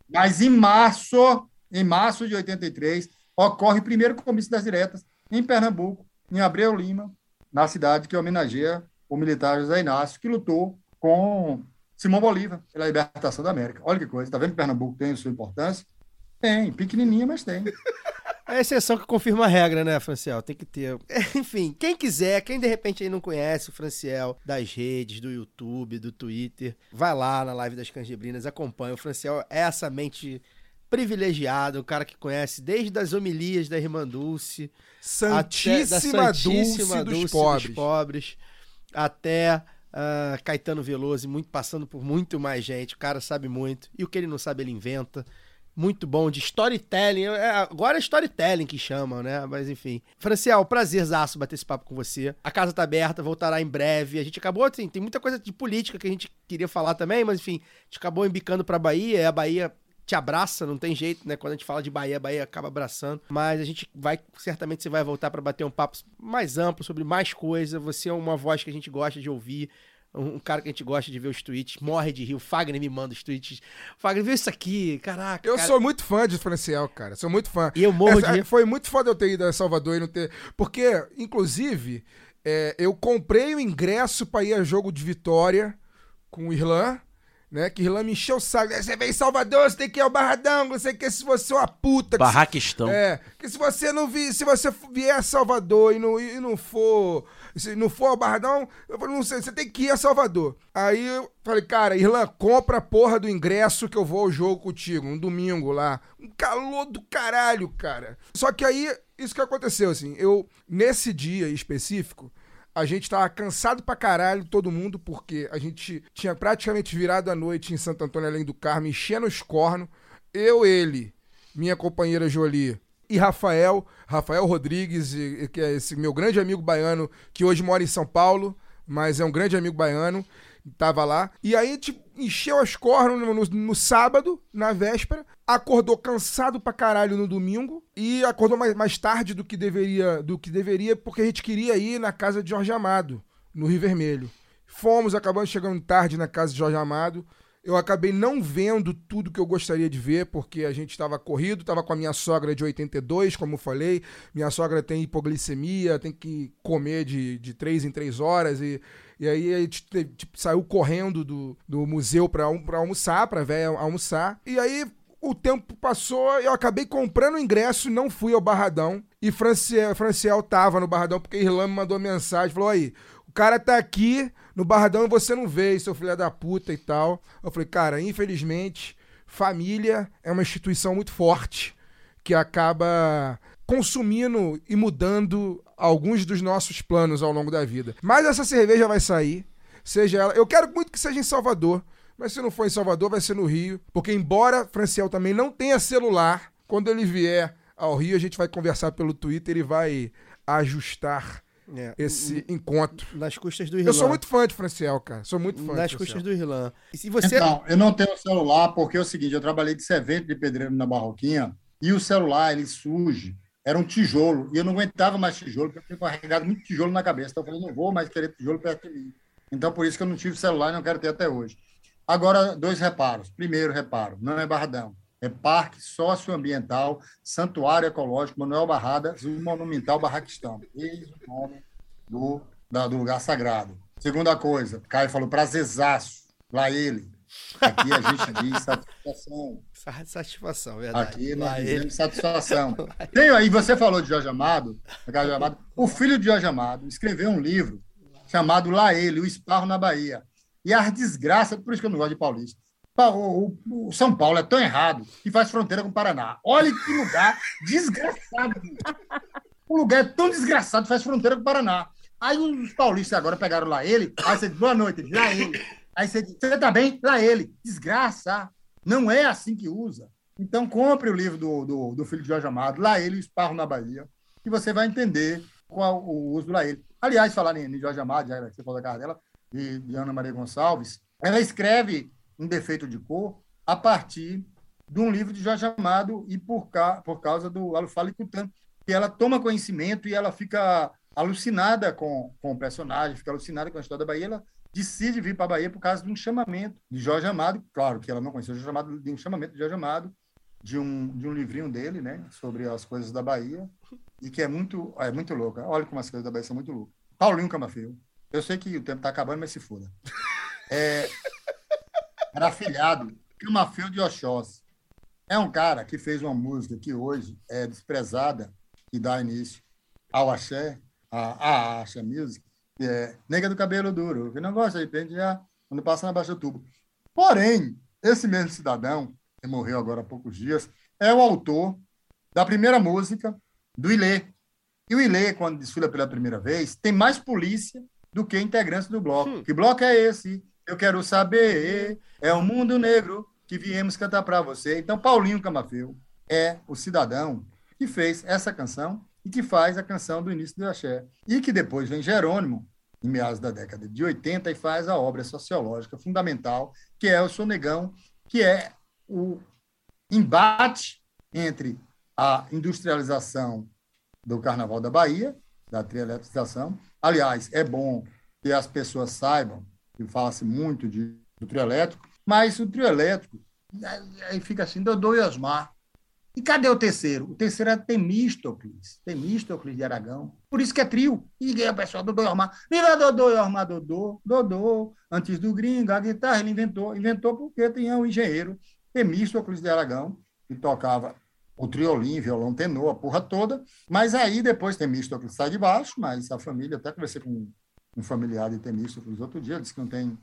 mas em março, em março de 83, ocorre o primeiro comício das diretas em Pernambuco, em Abreu Lima, na cidade que homenageia o militar José Inácio, que lutou com Simão Bolívar pela libertação da América. Olha que coisa, tá vendo que Pernambuco tem sua importância? Tem, pequenininha, mas tem. É a exceção que confirma a regra, né, Franciel? Tem que ter. Enfim, quem quiser, quem de repente aí não conhece o Franciel das redes, do YouTube, do Twitter, vai lá na live das Canjibrinas, acompanha. O Franciel é essa mente privilegiada, o cara que conhece desde as homilias da Irmã Dulce, Santíssima até, da Santíssima Dulce dos pobres. pobres, até ah, Caetano Veloso, muito, passando por muito mais gente. O cara sabe muito. E o que ele não sabe, ele inventa. Muito bom de storytelling. É, agora é storytelling que chamam, né? Mas enfim. Franciel, prazerzaço bater esse papo com você. A casa tá aberta, voltará em breve. A gente acabou, assim, tem muita coisa de política que a gente queria falar também, mas enfim, a gente acabou embicando pra Bahia. E a Bahia te abraça, não tem jeito, né? Quando a gente fala de Bahia, Bahia acaba abraçando. Mas a gente vai, certamente você vai voltar pra bater um papo mais amplo sobre mais coisa. Você é uma voz que a gente gosta de ouvir. Um cara que a gente gosta de ver os tweets, morre de rir. O Fagner me manda os tweets. Fagner, viu isso aqui? Caraca. Eu cara. sou muito fã de Franciel, cara. Sou muito fã. E eu morro Essa- de rir. Foi muito foda eu ter ido a Salvador e não ter. Porque, inclusive, é, eu comprei o ingresso pra ir a jogo de vitória com o Irlan. Né, que Irlan me encheu o saco. Você vem em Salvador, você tem que ir ao Barradão, não sei o que, se você é uma puta. que se- Barraquistão. É, que se você não vi, se você vier a Salvador e não, e não for, se não for ao Barradão, eu falei, não sei, você tem que ir a Salvador. Aí eu falei, cara, Irlan, compra a porra do ingresso que eu vou ao jogo contigo, um domingo lá. Um calor do caralho, cara. Só que aí, isso que aconteceu, assim, eu, nesse dia específico, a gente tava cansado pra caralho, todo mundo, porque a gente tinha praticamente virado a noite em Santo Antônio Além do Carmo, enchendo os cornos. Eu, ele, minha companheira Jolie e Rafael, Rafael Rodrigues, que é esse meu grande amigo baiano, que hoje mora em São Paulo, mas é um grande amigo baiano, tava lá. E aí, tipo, encheu as cornos no, no- no sábado, na véspera, acordou cansado pra caralho no domingo e acordou mais, mais tarde do que deveria, do que deveria, porque a gente queria ir na casa de Jorge Amado, no Rio Vermelho. Fomos, acabamos chegando tarde na casa de Jorge Amado. Eu acabei não vendo tudo que eu gostaria de ver, porque a gente estava corrido, estava com a minha sogra de 82, como eu falei. Minha sogra tem hipoglicemia, tem que comer de, de 3 em 3 horas. E, e aí a gente te- tipo, saiu correndo do, do museu para almoçar, para velha almoçar. E aí o tempo passou, eu acabei comprando o ingresso, não fui ao Barradão. E Franciel, Franciel tava no Barradão, porque Irlan me mandou mensagem, falou, aí, o cara tá aqui no Barradão e você não veio, seu filho da puta e tal. Eu falei, cara, infelizmente, família é uma instituição muito forte que acaba consumindo e mudando alguns dos nossos planos ao longo da vida. Mas essa cerveja vai sair, seja ela. Eu quero muito que seja em Salvador, mas se não for em Salvador, vai ser no Rio. Porque, embora Franciel também não tenha celular, quando ele vier ao Rio, a gente vai conversar pelo Twitter e vai ajustar É, esse encontro. Nas custas do Eu Irlan. sou muito fã de Franciel, cara. Sou muito fã Nas de custas Franciel. do Irlan. E se você. Então, eu não tenho celular porque é o seguinte, eu trabalhei de servente de pedreiro na Barroquinha e o celular, ele surge, era um tijolo, e eu não aguentava mais tijolo, porque eu tinha carregado muito tijolo na cabeça. Então eu falei, não vou mais querer tijolo perto de mim. Então, por isso que eu não tive celular e não quero ter até hoje. Agora, dois reparos. Primeiro reparo, não é Barradão. É Parque Socioambiental, Santuário Ecológico Manuel Barradas, o Monumental Barraquistão. Eis o nome do da- do lugar sagrado. Segunda coisa, Caio falou prazerzaço, lá ele. Aqui a gente diz satisfação. Sa- Satisfação, verdade. Aqui nós Lá dizemos ele. satisfação. Tem aí, você falou de Jorge Amado, Jorge Amado. O filho de Jorge Amado escreveu um livro chamado Lá Ele, o Esparro na Bahia. E as desgraças, por isso que eu não gosto de paulista. Pa- O, o- o São Paulo é tão errado que faz fronteira com o Paraná. Olha que lugar desgraçado. O lugar é tão desgraçado que faz fronteira com o Paraná. Aí os paulistas agora pegaram lá ele, aí você diz, boa noite, lá ele. Aí você diz, você tá bem? Lá ele. Desgraça. Não é assim que usa. Então compre o livro do, do, do filho de Jorge Amado, Lá Ele, o Esparro na Bahia, que você vai entender qual o uso do Lá Ele. Aliás, falar em, Jorge Amado, já que você falou da cara dela, e de Ana Maria Gonçalves, ela escreve um defeito de cor a partir de um livro de Jorge Amado e por, ca, por causa do Alufala e Cutan, que ela toma conhecimento e ela fica alucinada com, com o personagem, fica alucinada com a história da Bahia, ela decide vir para a Bahia por causa de um chamamento de Jorge Amado, claro que ela não conheceu Amado, de um chamamento de Jorge Amado, de um, de um livrinho dele, né, sobre as coisas da Bahia, e que é muito, é muito louca. Olha como as coisas da Bahia são muito loucas. Paulinho Camafeu. Eu sei que o tempo está acabando, mas se foda. É, era afilhado Camafeu de Oxóssi. É um cara que fez uma música que hoje é desprezada, que dá início ao axé, a, a axé music, é Nega do Cabelo Duro, que não gosta de pentear quando passa na Baixa Tubo. Porém, esse mesmo cidadão, que morreu agora há poucos dias, é o autor da primeira música do Ilê. E o Ilê, quando desfila pela primeira vez, tem mais polícia do que integrantes do bloco. Que bloco é esse? Eu quero saber. É o mundo negro que viemos cantar para você. Então, Paulinho Camafeu é o cidadão que fez essa canção e que faz a canção do início do Axé. E que depois vem Jerônimo, em meados da década de 80, e faz a obra sociológica fundamental, que é o Sonegão, que é o embate entre a industrialização do Carnaval da Bahia, da trieletrização. Aliás, é bom que as pessoas saibam, que fala-se muito de, do trio elétrico, mas o trio elétrico, aí- aí fica assim, Dodô e Osmar. E cadê o terceiro? O terceiro é Temístocles, Temístocles de Aragão. Por isso que é trio. E aí o pessoal, Dodô e Osmar. Viva Dodô e Osmar, Dodô, Dodô. Antes do gringo, a guitarra ele inventou. Inventou porque tinha um engenheiro, Temístocles de Aragão, que tocava o triolim, violão tenor, a porra toda. Mas aí depois Temístocles sai de baixo, mas a família, até conversei com um familiar de Temístocles outro dia, disse que não tem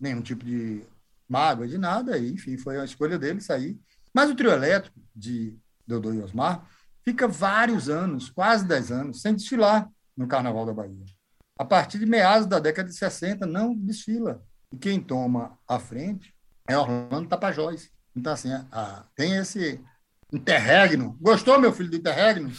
nenhum tipo de mágoa, de nada, e, enfim, foi a escolha dele sair. Mas o trio elétrico de Dodô e Osmar fica vários anos, quase 10 anos, sem desfilar no Carnaval da Bahia. A partir de meados da década de 60, não desfila. E quem toma a frente é Orlando Tapajós. Então, assim, a- tem esse interregno. Gostou, meu filho, do interregno?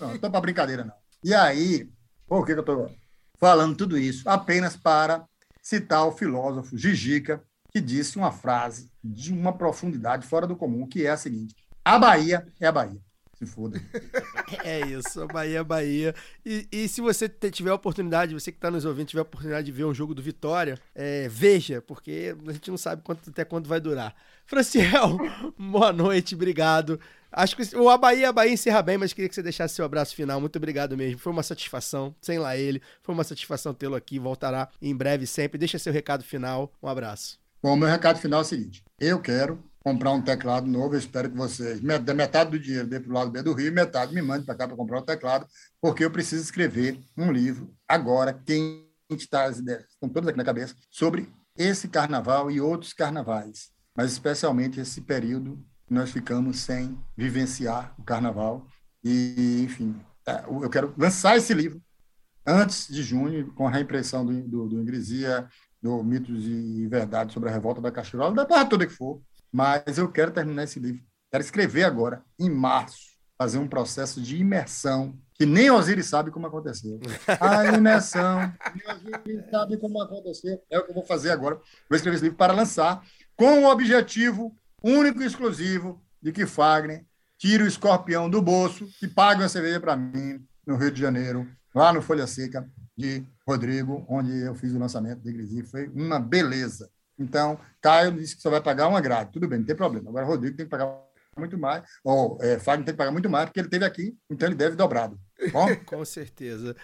Não, estou para brincadeira, não. E aí, por que, que eu estou falando tudo isso? Apenas para citar o filósofo Gigica, que disse uma frase de uma profundidade fora do comum, que é a seguinte: a Bahia é a Bahia. Se foda. É isso, a Bahia é Bahia. E, e se você tiver a oportunidade, você que está nos ouvindo, tiver a oportunidade de ver um jogo do Vitória, é, veja, porque a gente não sabe quanto, até quanto vai durar. Franciel, boa noite, obrigado. Acho que o A Bahia, a Bahia encerra bem, mas queria que você deixasse seu abraço final. Muito obrigado mesmo. Foi uma satisfação, sem lá ele. Foi uma satisfação tê-lo aqui. Voltará em breve sempre. Deixa seu recado final. Um abraço. Bom, meu recado final é o seguinte: eu quero comprar um teclado novo. Eu espero que vocês, metade do dinheiro dê para o lado B do Rio metade me mande para cá para comprar um teclado, porque eu preciso escrever um livro agora, quem está as ideias, estão todas aqui na cabeça, sobre esse carnaval e outros carnavais, mas especialmente esse período que nós ficamos sem vivenciar o carnaval. E, enfim, é, eu quero lançar esse livro antes de junho, com a reimpressão do, do, do Ingresia, do Mitos e Verdade sobre a Revolta da Cachoeira, da barra toda que for. Mas eu quero terminar esse livro. Quero escrever agora, em março, fazer um processo de imersão, que nem Osiris sabe como aconteceu. A imersão, nem Osiris sabe como aconteceu. É o que eu vou fazer agora. Vou escrever esse livro para lançar, com o objetivo único e exclusivo de que Fagner tire o escorpião do bolso e pague uma cerveja para mim no Rio de Janeiro, lá no Folha Seca de Rodrigo, onde eu fiz o lançamento de Grisi. Foi uma beleza. Então, Caio disse que só vai pagar uma grade. Tudo bem, não tem problema. Agora, Rodrigo tem que pagar muito mais, ou é, Fagner tem que pagar muito mais, porque ele teve aqui, então ele deve dobrado. Bom? Com certeza.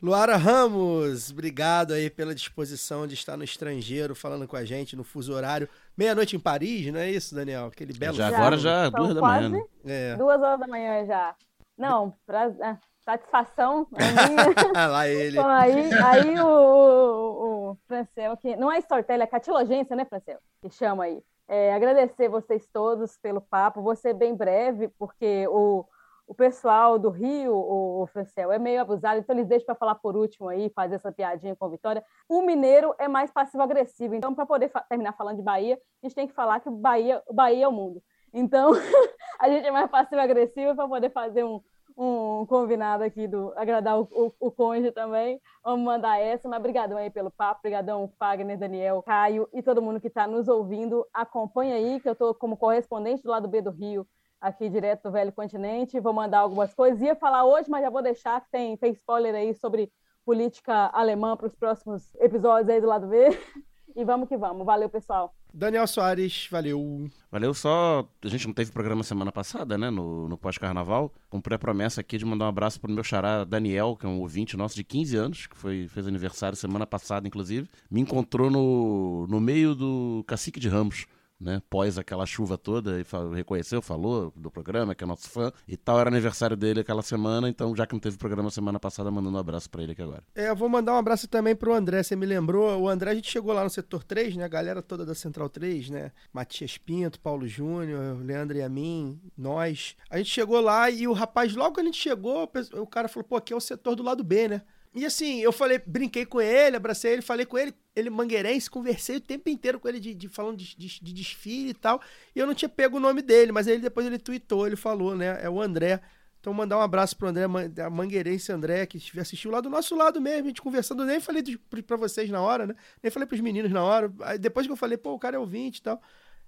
Luara Ramos, obrigado aí pela disposição de estar no estrangeiro falando com a gente no fuso horário. Meia-noite em Paris, não é isso, Daniel? Aquele belo Já agora já duas da manhã. né? É. Duas horas da manhã já. Não, pra, é, satisfação minha. Lá ele. Então, aí, aí o, o, o Francel, que não é storytelling, é catilogência, né, Francel? Que chama aí. É, agradecer vocês todos pelo papo. Vou ser bem breve, porque o, o pessoal do Rio, o, o Francel, é meio abusado, então eles deixam para falar por último aí, fazer essa piadinha com a Vitória. O mineiro é mais passivo-agressivo, então, para poder fa- terminar falando de Bahia, a gente tem que falar que Bahia, Bahia é o mundo. Então, a gente é mais passivo-agressivo para poder fazer um, um combinado aqui do agradar o, o, o também. Vamos mandar essa, mas brigadão aí pelo papo, brigadão Fagner, Daniel, Caio e todo mundo que está nos ouvindo. Acompanha aí, que eu estou como correspondente do lado B do Rio, aqui direto do Velho Continente. Vou mandar algumas coisas. Ia falar hoje, mas já vou deixar que tem, tem spoiler aí sobre política alemã para os próximos episódios aí do lado B. E vamos que vamos. Valeu, pessoal. Daniel Soares, valeu. Valeu só. A gente não teve programa semana passada, né? No, no pós-carnaval. Cumpri a promessa aqui de mandar um abraço pro meu xará Daniel, que é um ouvinte nosso de 15 anos, que foi, fez aniversário semana passada, inclusive. Me encontrou no, no meio do Cacique de Ramos. Né, pós aquela chuva toda, e reconheceu, falou do programa, que é nosso fã e tal. Era aniversário dele aquela semana, então já que não teve programa semana passada, mandando um abraço pra ele aqui agora. É, eu vou mandar um abraço também pro André, você me lembrou. O André, a gente chegou lá no setor 3, né? A galera toda da Central 3, né? Matias Pinto, Paulo Júnior, Leandro e a mim, nós. A gente chegou lá e o rapaz, logo que a gente chegou, o cara falou, pô, aqui é o setor do lado B, né? E assim, eu falei, brinquei com ele, abracei ele, falei com ele, ele mangueirense, conversei o tempo inteiro com ele de, de- falando de, de- de desfile e tal. E eu não tinha pego o nome dele, mas ele depois ele tweetou, ele falou, né? É o André. Então, mandar um abraço pro André, da Mangueirense André, que assistiu lá do nosso lado mesmo, a gente conversando, nem falei pra vocês na hora, né? Nem falei pros meninos na hora. Aí depois que eu falei, pô, o cara é ouvinte e tal.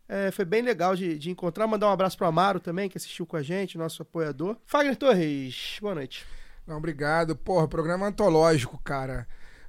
É, foi bem legal de, de encontrar. Mandar um abraço pro Amaro também, que assistiu com a gente, nosso apoiador. Fagner Torres, boa noite. Não, obrigado. Porra, programa antológico, cara.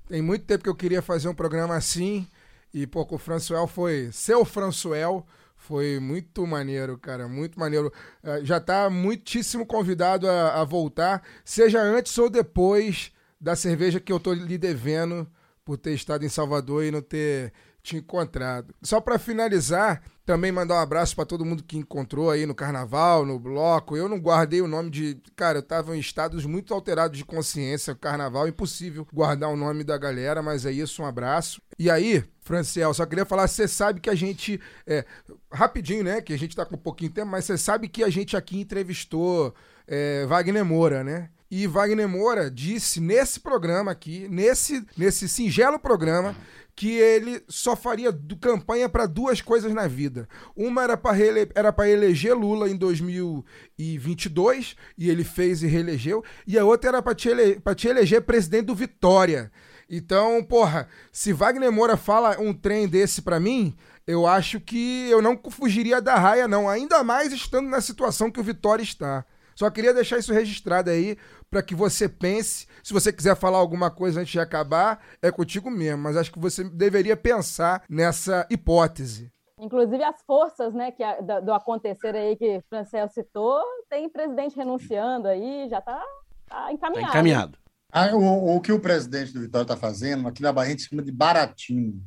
Tem muito tempo que eu queria fazer um programa assim. E, pô, com o Françoel foi. Seu Françoel foi muito maneiro, cara. Muito maneiro. Eh, Já tá muitíssimo convidado a, a voltar, seja antes ou depois da cerveja que eu tô lhe devendo por ter estado em Salvador e não ter te encontrado. Só pra finalizar, também mandar um abraço pra todo mundo que encontrou aí no carnaval, no bloco. Eu não guardei o nome de. Cara, eu tava em estados muito alterados de consciência. Carnaval, impossível guardar o nome da galera, mas é isso, um abraço. E aí, Franciel, só queria falar, você sabe que a gente. É, rapidinho, né? Que a gente tá com um pouquinho de tempo, mas você sabe que a gente aqui entrevistou é, Wagner Moura, né? E Wagner Moura disse nesse programa aqui, nesse, nesse singelo programa, que ele só faria campanha para duas coisas na vida. Uma era para para eleger Lula em 2022 e ele fez e reelegeu, e a outra era para te, ele te eleger presidente do Vitória. Então, porra, se Wagner Moura fala um trem desse pra mim, eu acho que eu não fugiria da raia não, ainda mais estando na situação que o Vitória está. Só queria deixar isso registrado aí para que você pense. Se você quiser falar alguma coisa antes de acabar, é contigo mesmo. Mas acho que você deveria pensar nessa hipótese. Inclusive as forças, né, que a- da- do acontecer aí que o Francel citou, tem presidente renunciando aí, já tá, tá encaminhado. Ah, o, o que o presidente do Vitória está fazendo, aqui na Bahia, a gente chama de baratinho.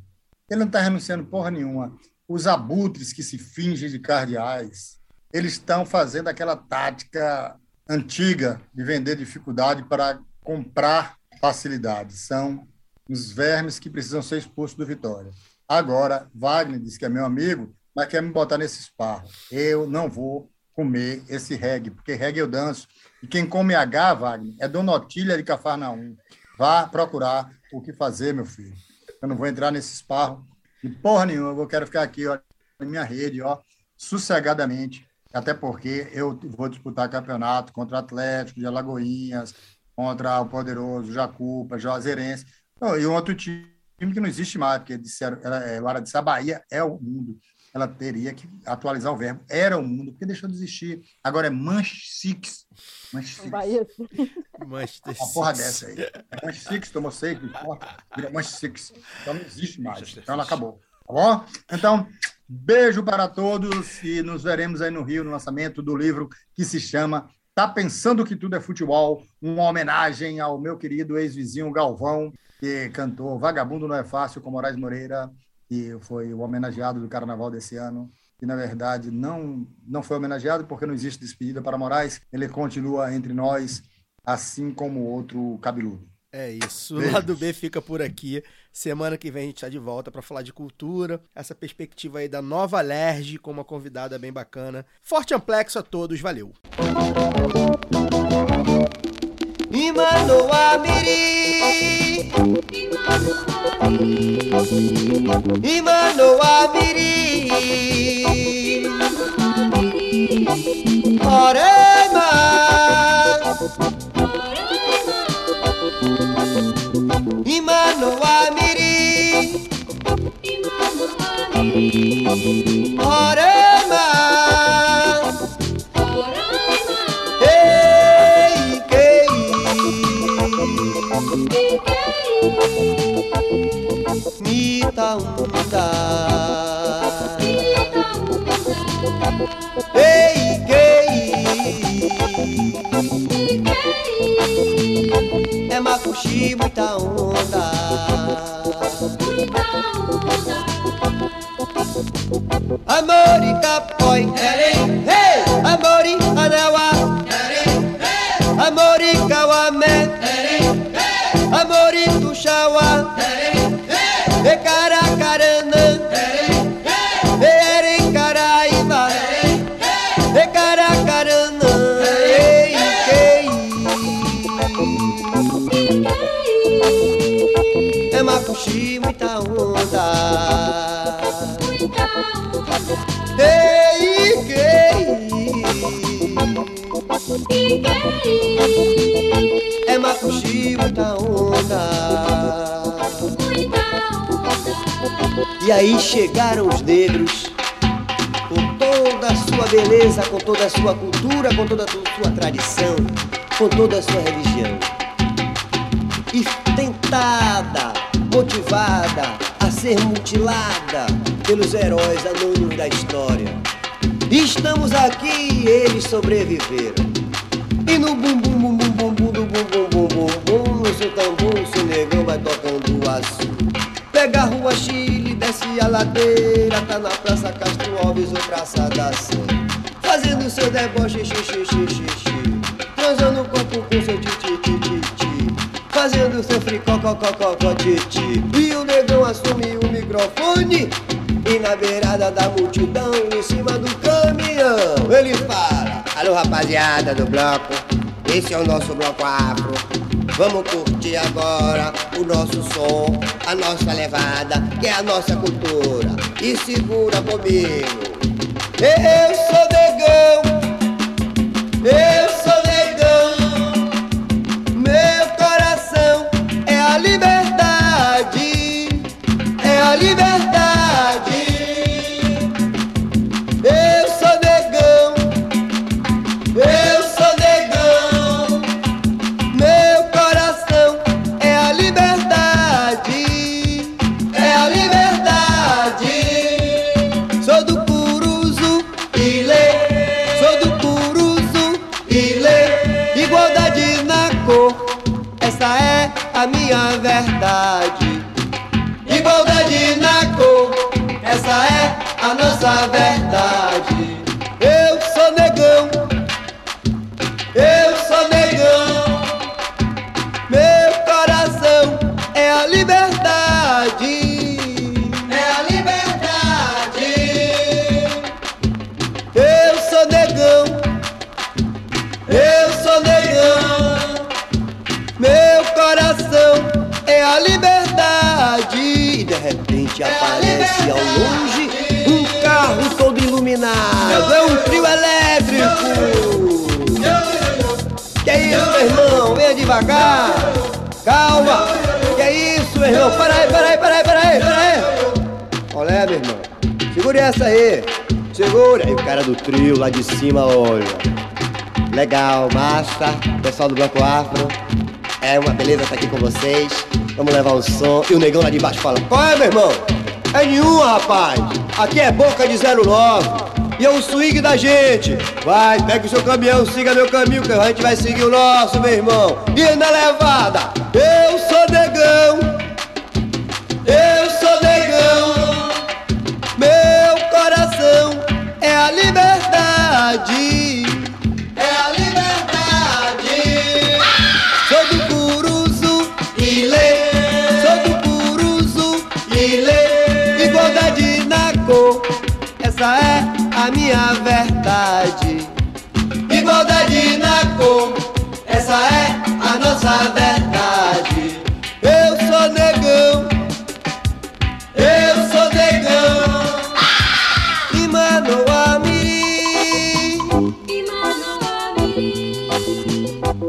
Ele não está renunciando porra nenhuma. Os abutres que se fingem de cardeais, eles estão fazendo aquela tática antiga de vender dificuldade para comprar facilidade. São os vermes que precisam ser expostos do Vitória. Agora, Wagner disse que é meu amigo, mas quer me botar nesse esparro. Eu não vou comer esse reggae, porque reggae eu danço. E quem come H, Wagner, é Dona de Cafarnaum. Vá procurar o que fazer, meu filho. Eu não vou entrar nesse esparro de porra nenhuma. Eu quero ficar aqui, ó, na minha rede, ó, sossegadamente. Até porque eu vou disputar campeonato contra o Atlético de Alagoinhas, contra o poderoso Jacupa, Juazeirense. Não, E um outro time que não existe mais, porque disseram, ela, Lara disse, a Bahia é o mundo. Ela teria que atualizar o verbo. Era o mundo, porque deixou de existir. Agora é Manchix. Manchix. Bahia, Manchester Uma porra Six. dessa aí. É Manchix, tomou seis, não importa. Vira Manchix. Então não existe mais. Então ela acabou. Tá bom? Então, beijo para todos e nos veremos aí no Rio no lançamento do livro que se chama Tá pensando que tudo é futebol? Uma homenagem ao meu querido ex-vizinho Galvão, que cantou Vagabundo Não É Fácil com Moraes Moreira, que foi o homenageado do carnaval desse ano. E, na verdade, não, não foi homenageado porque não existe despedida para Moraes. Ele continua entre nós, assim como outro cabeludo. É isso. O lado B fica por aqui. Semana que vem a gente tá de volta para falar de cultura, essa perspectiva aí da nova Lerge com uma convidada bem bacana. Forte amplexo a todos, valeu. Toda a sua religião. E tentada, motivada a ser mutilada Pelos heróis anônimos Esse é o nosso bloco afro Vamos curtir agora o nosso som, a nossa levada, que é a nossa cultura. E segura comigo. Eu repente aparece ao longe um carro todo iluminado. É um trio elétrico. Que é isso, meu irmão? Venha devagar. Calma. Que é isso, meu irmão? Para aí, para aí, para aí, para aí, para aí. Olha, meu irmão. Segure essa aí. Segura. Aí o cara do trio lá de cima, olha. Legal, massa. Pessoal do Bloco Afro. É uma beleza estar aqui com vocês. Vamos levar o som. E o negão lá de baixo fala: Qual é, meu irmão? É nenhuma, rapaz. Aqui é boca de 09. e é o swing da gente. Vai, pega o seu caminhão, siga meu caminho, que a gente vai seguir o nosso, meu irmão. E na levada, eu sou negão, eu sou negão. Meu coração é a liberdade, minha verdade. Igualdade na cor, essa é a nossa verdade. Eu sou negão, eu sou negão. Imanoa Miri,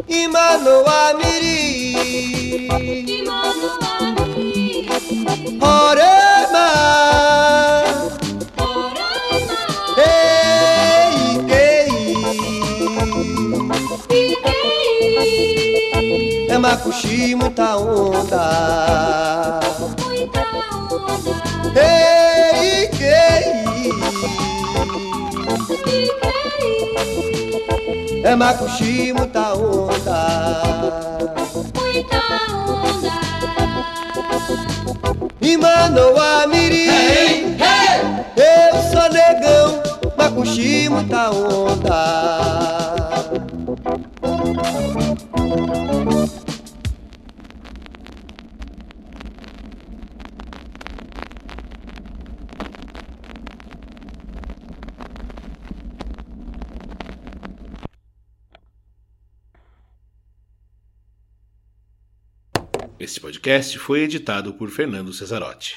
Imanoa Miri, Orema, Ei, é macuxi, muita onda. Ei, É macuxi, muita onda. E Manoa Mirim, eu sou negão, macuxi, muita onda. Esse podcast foi editado por Fernando Cesarotti.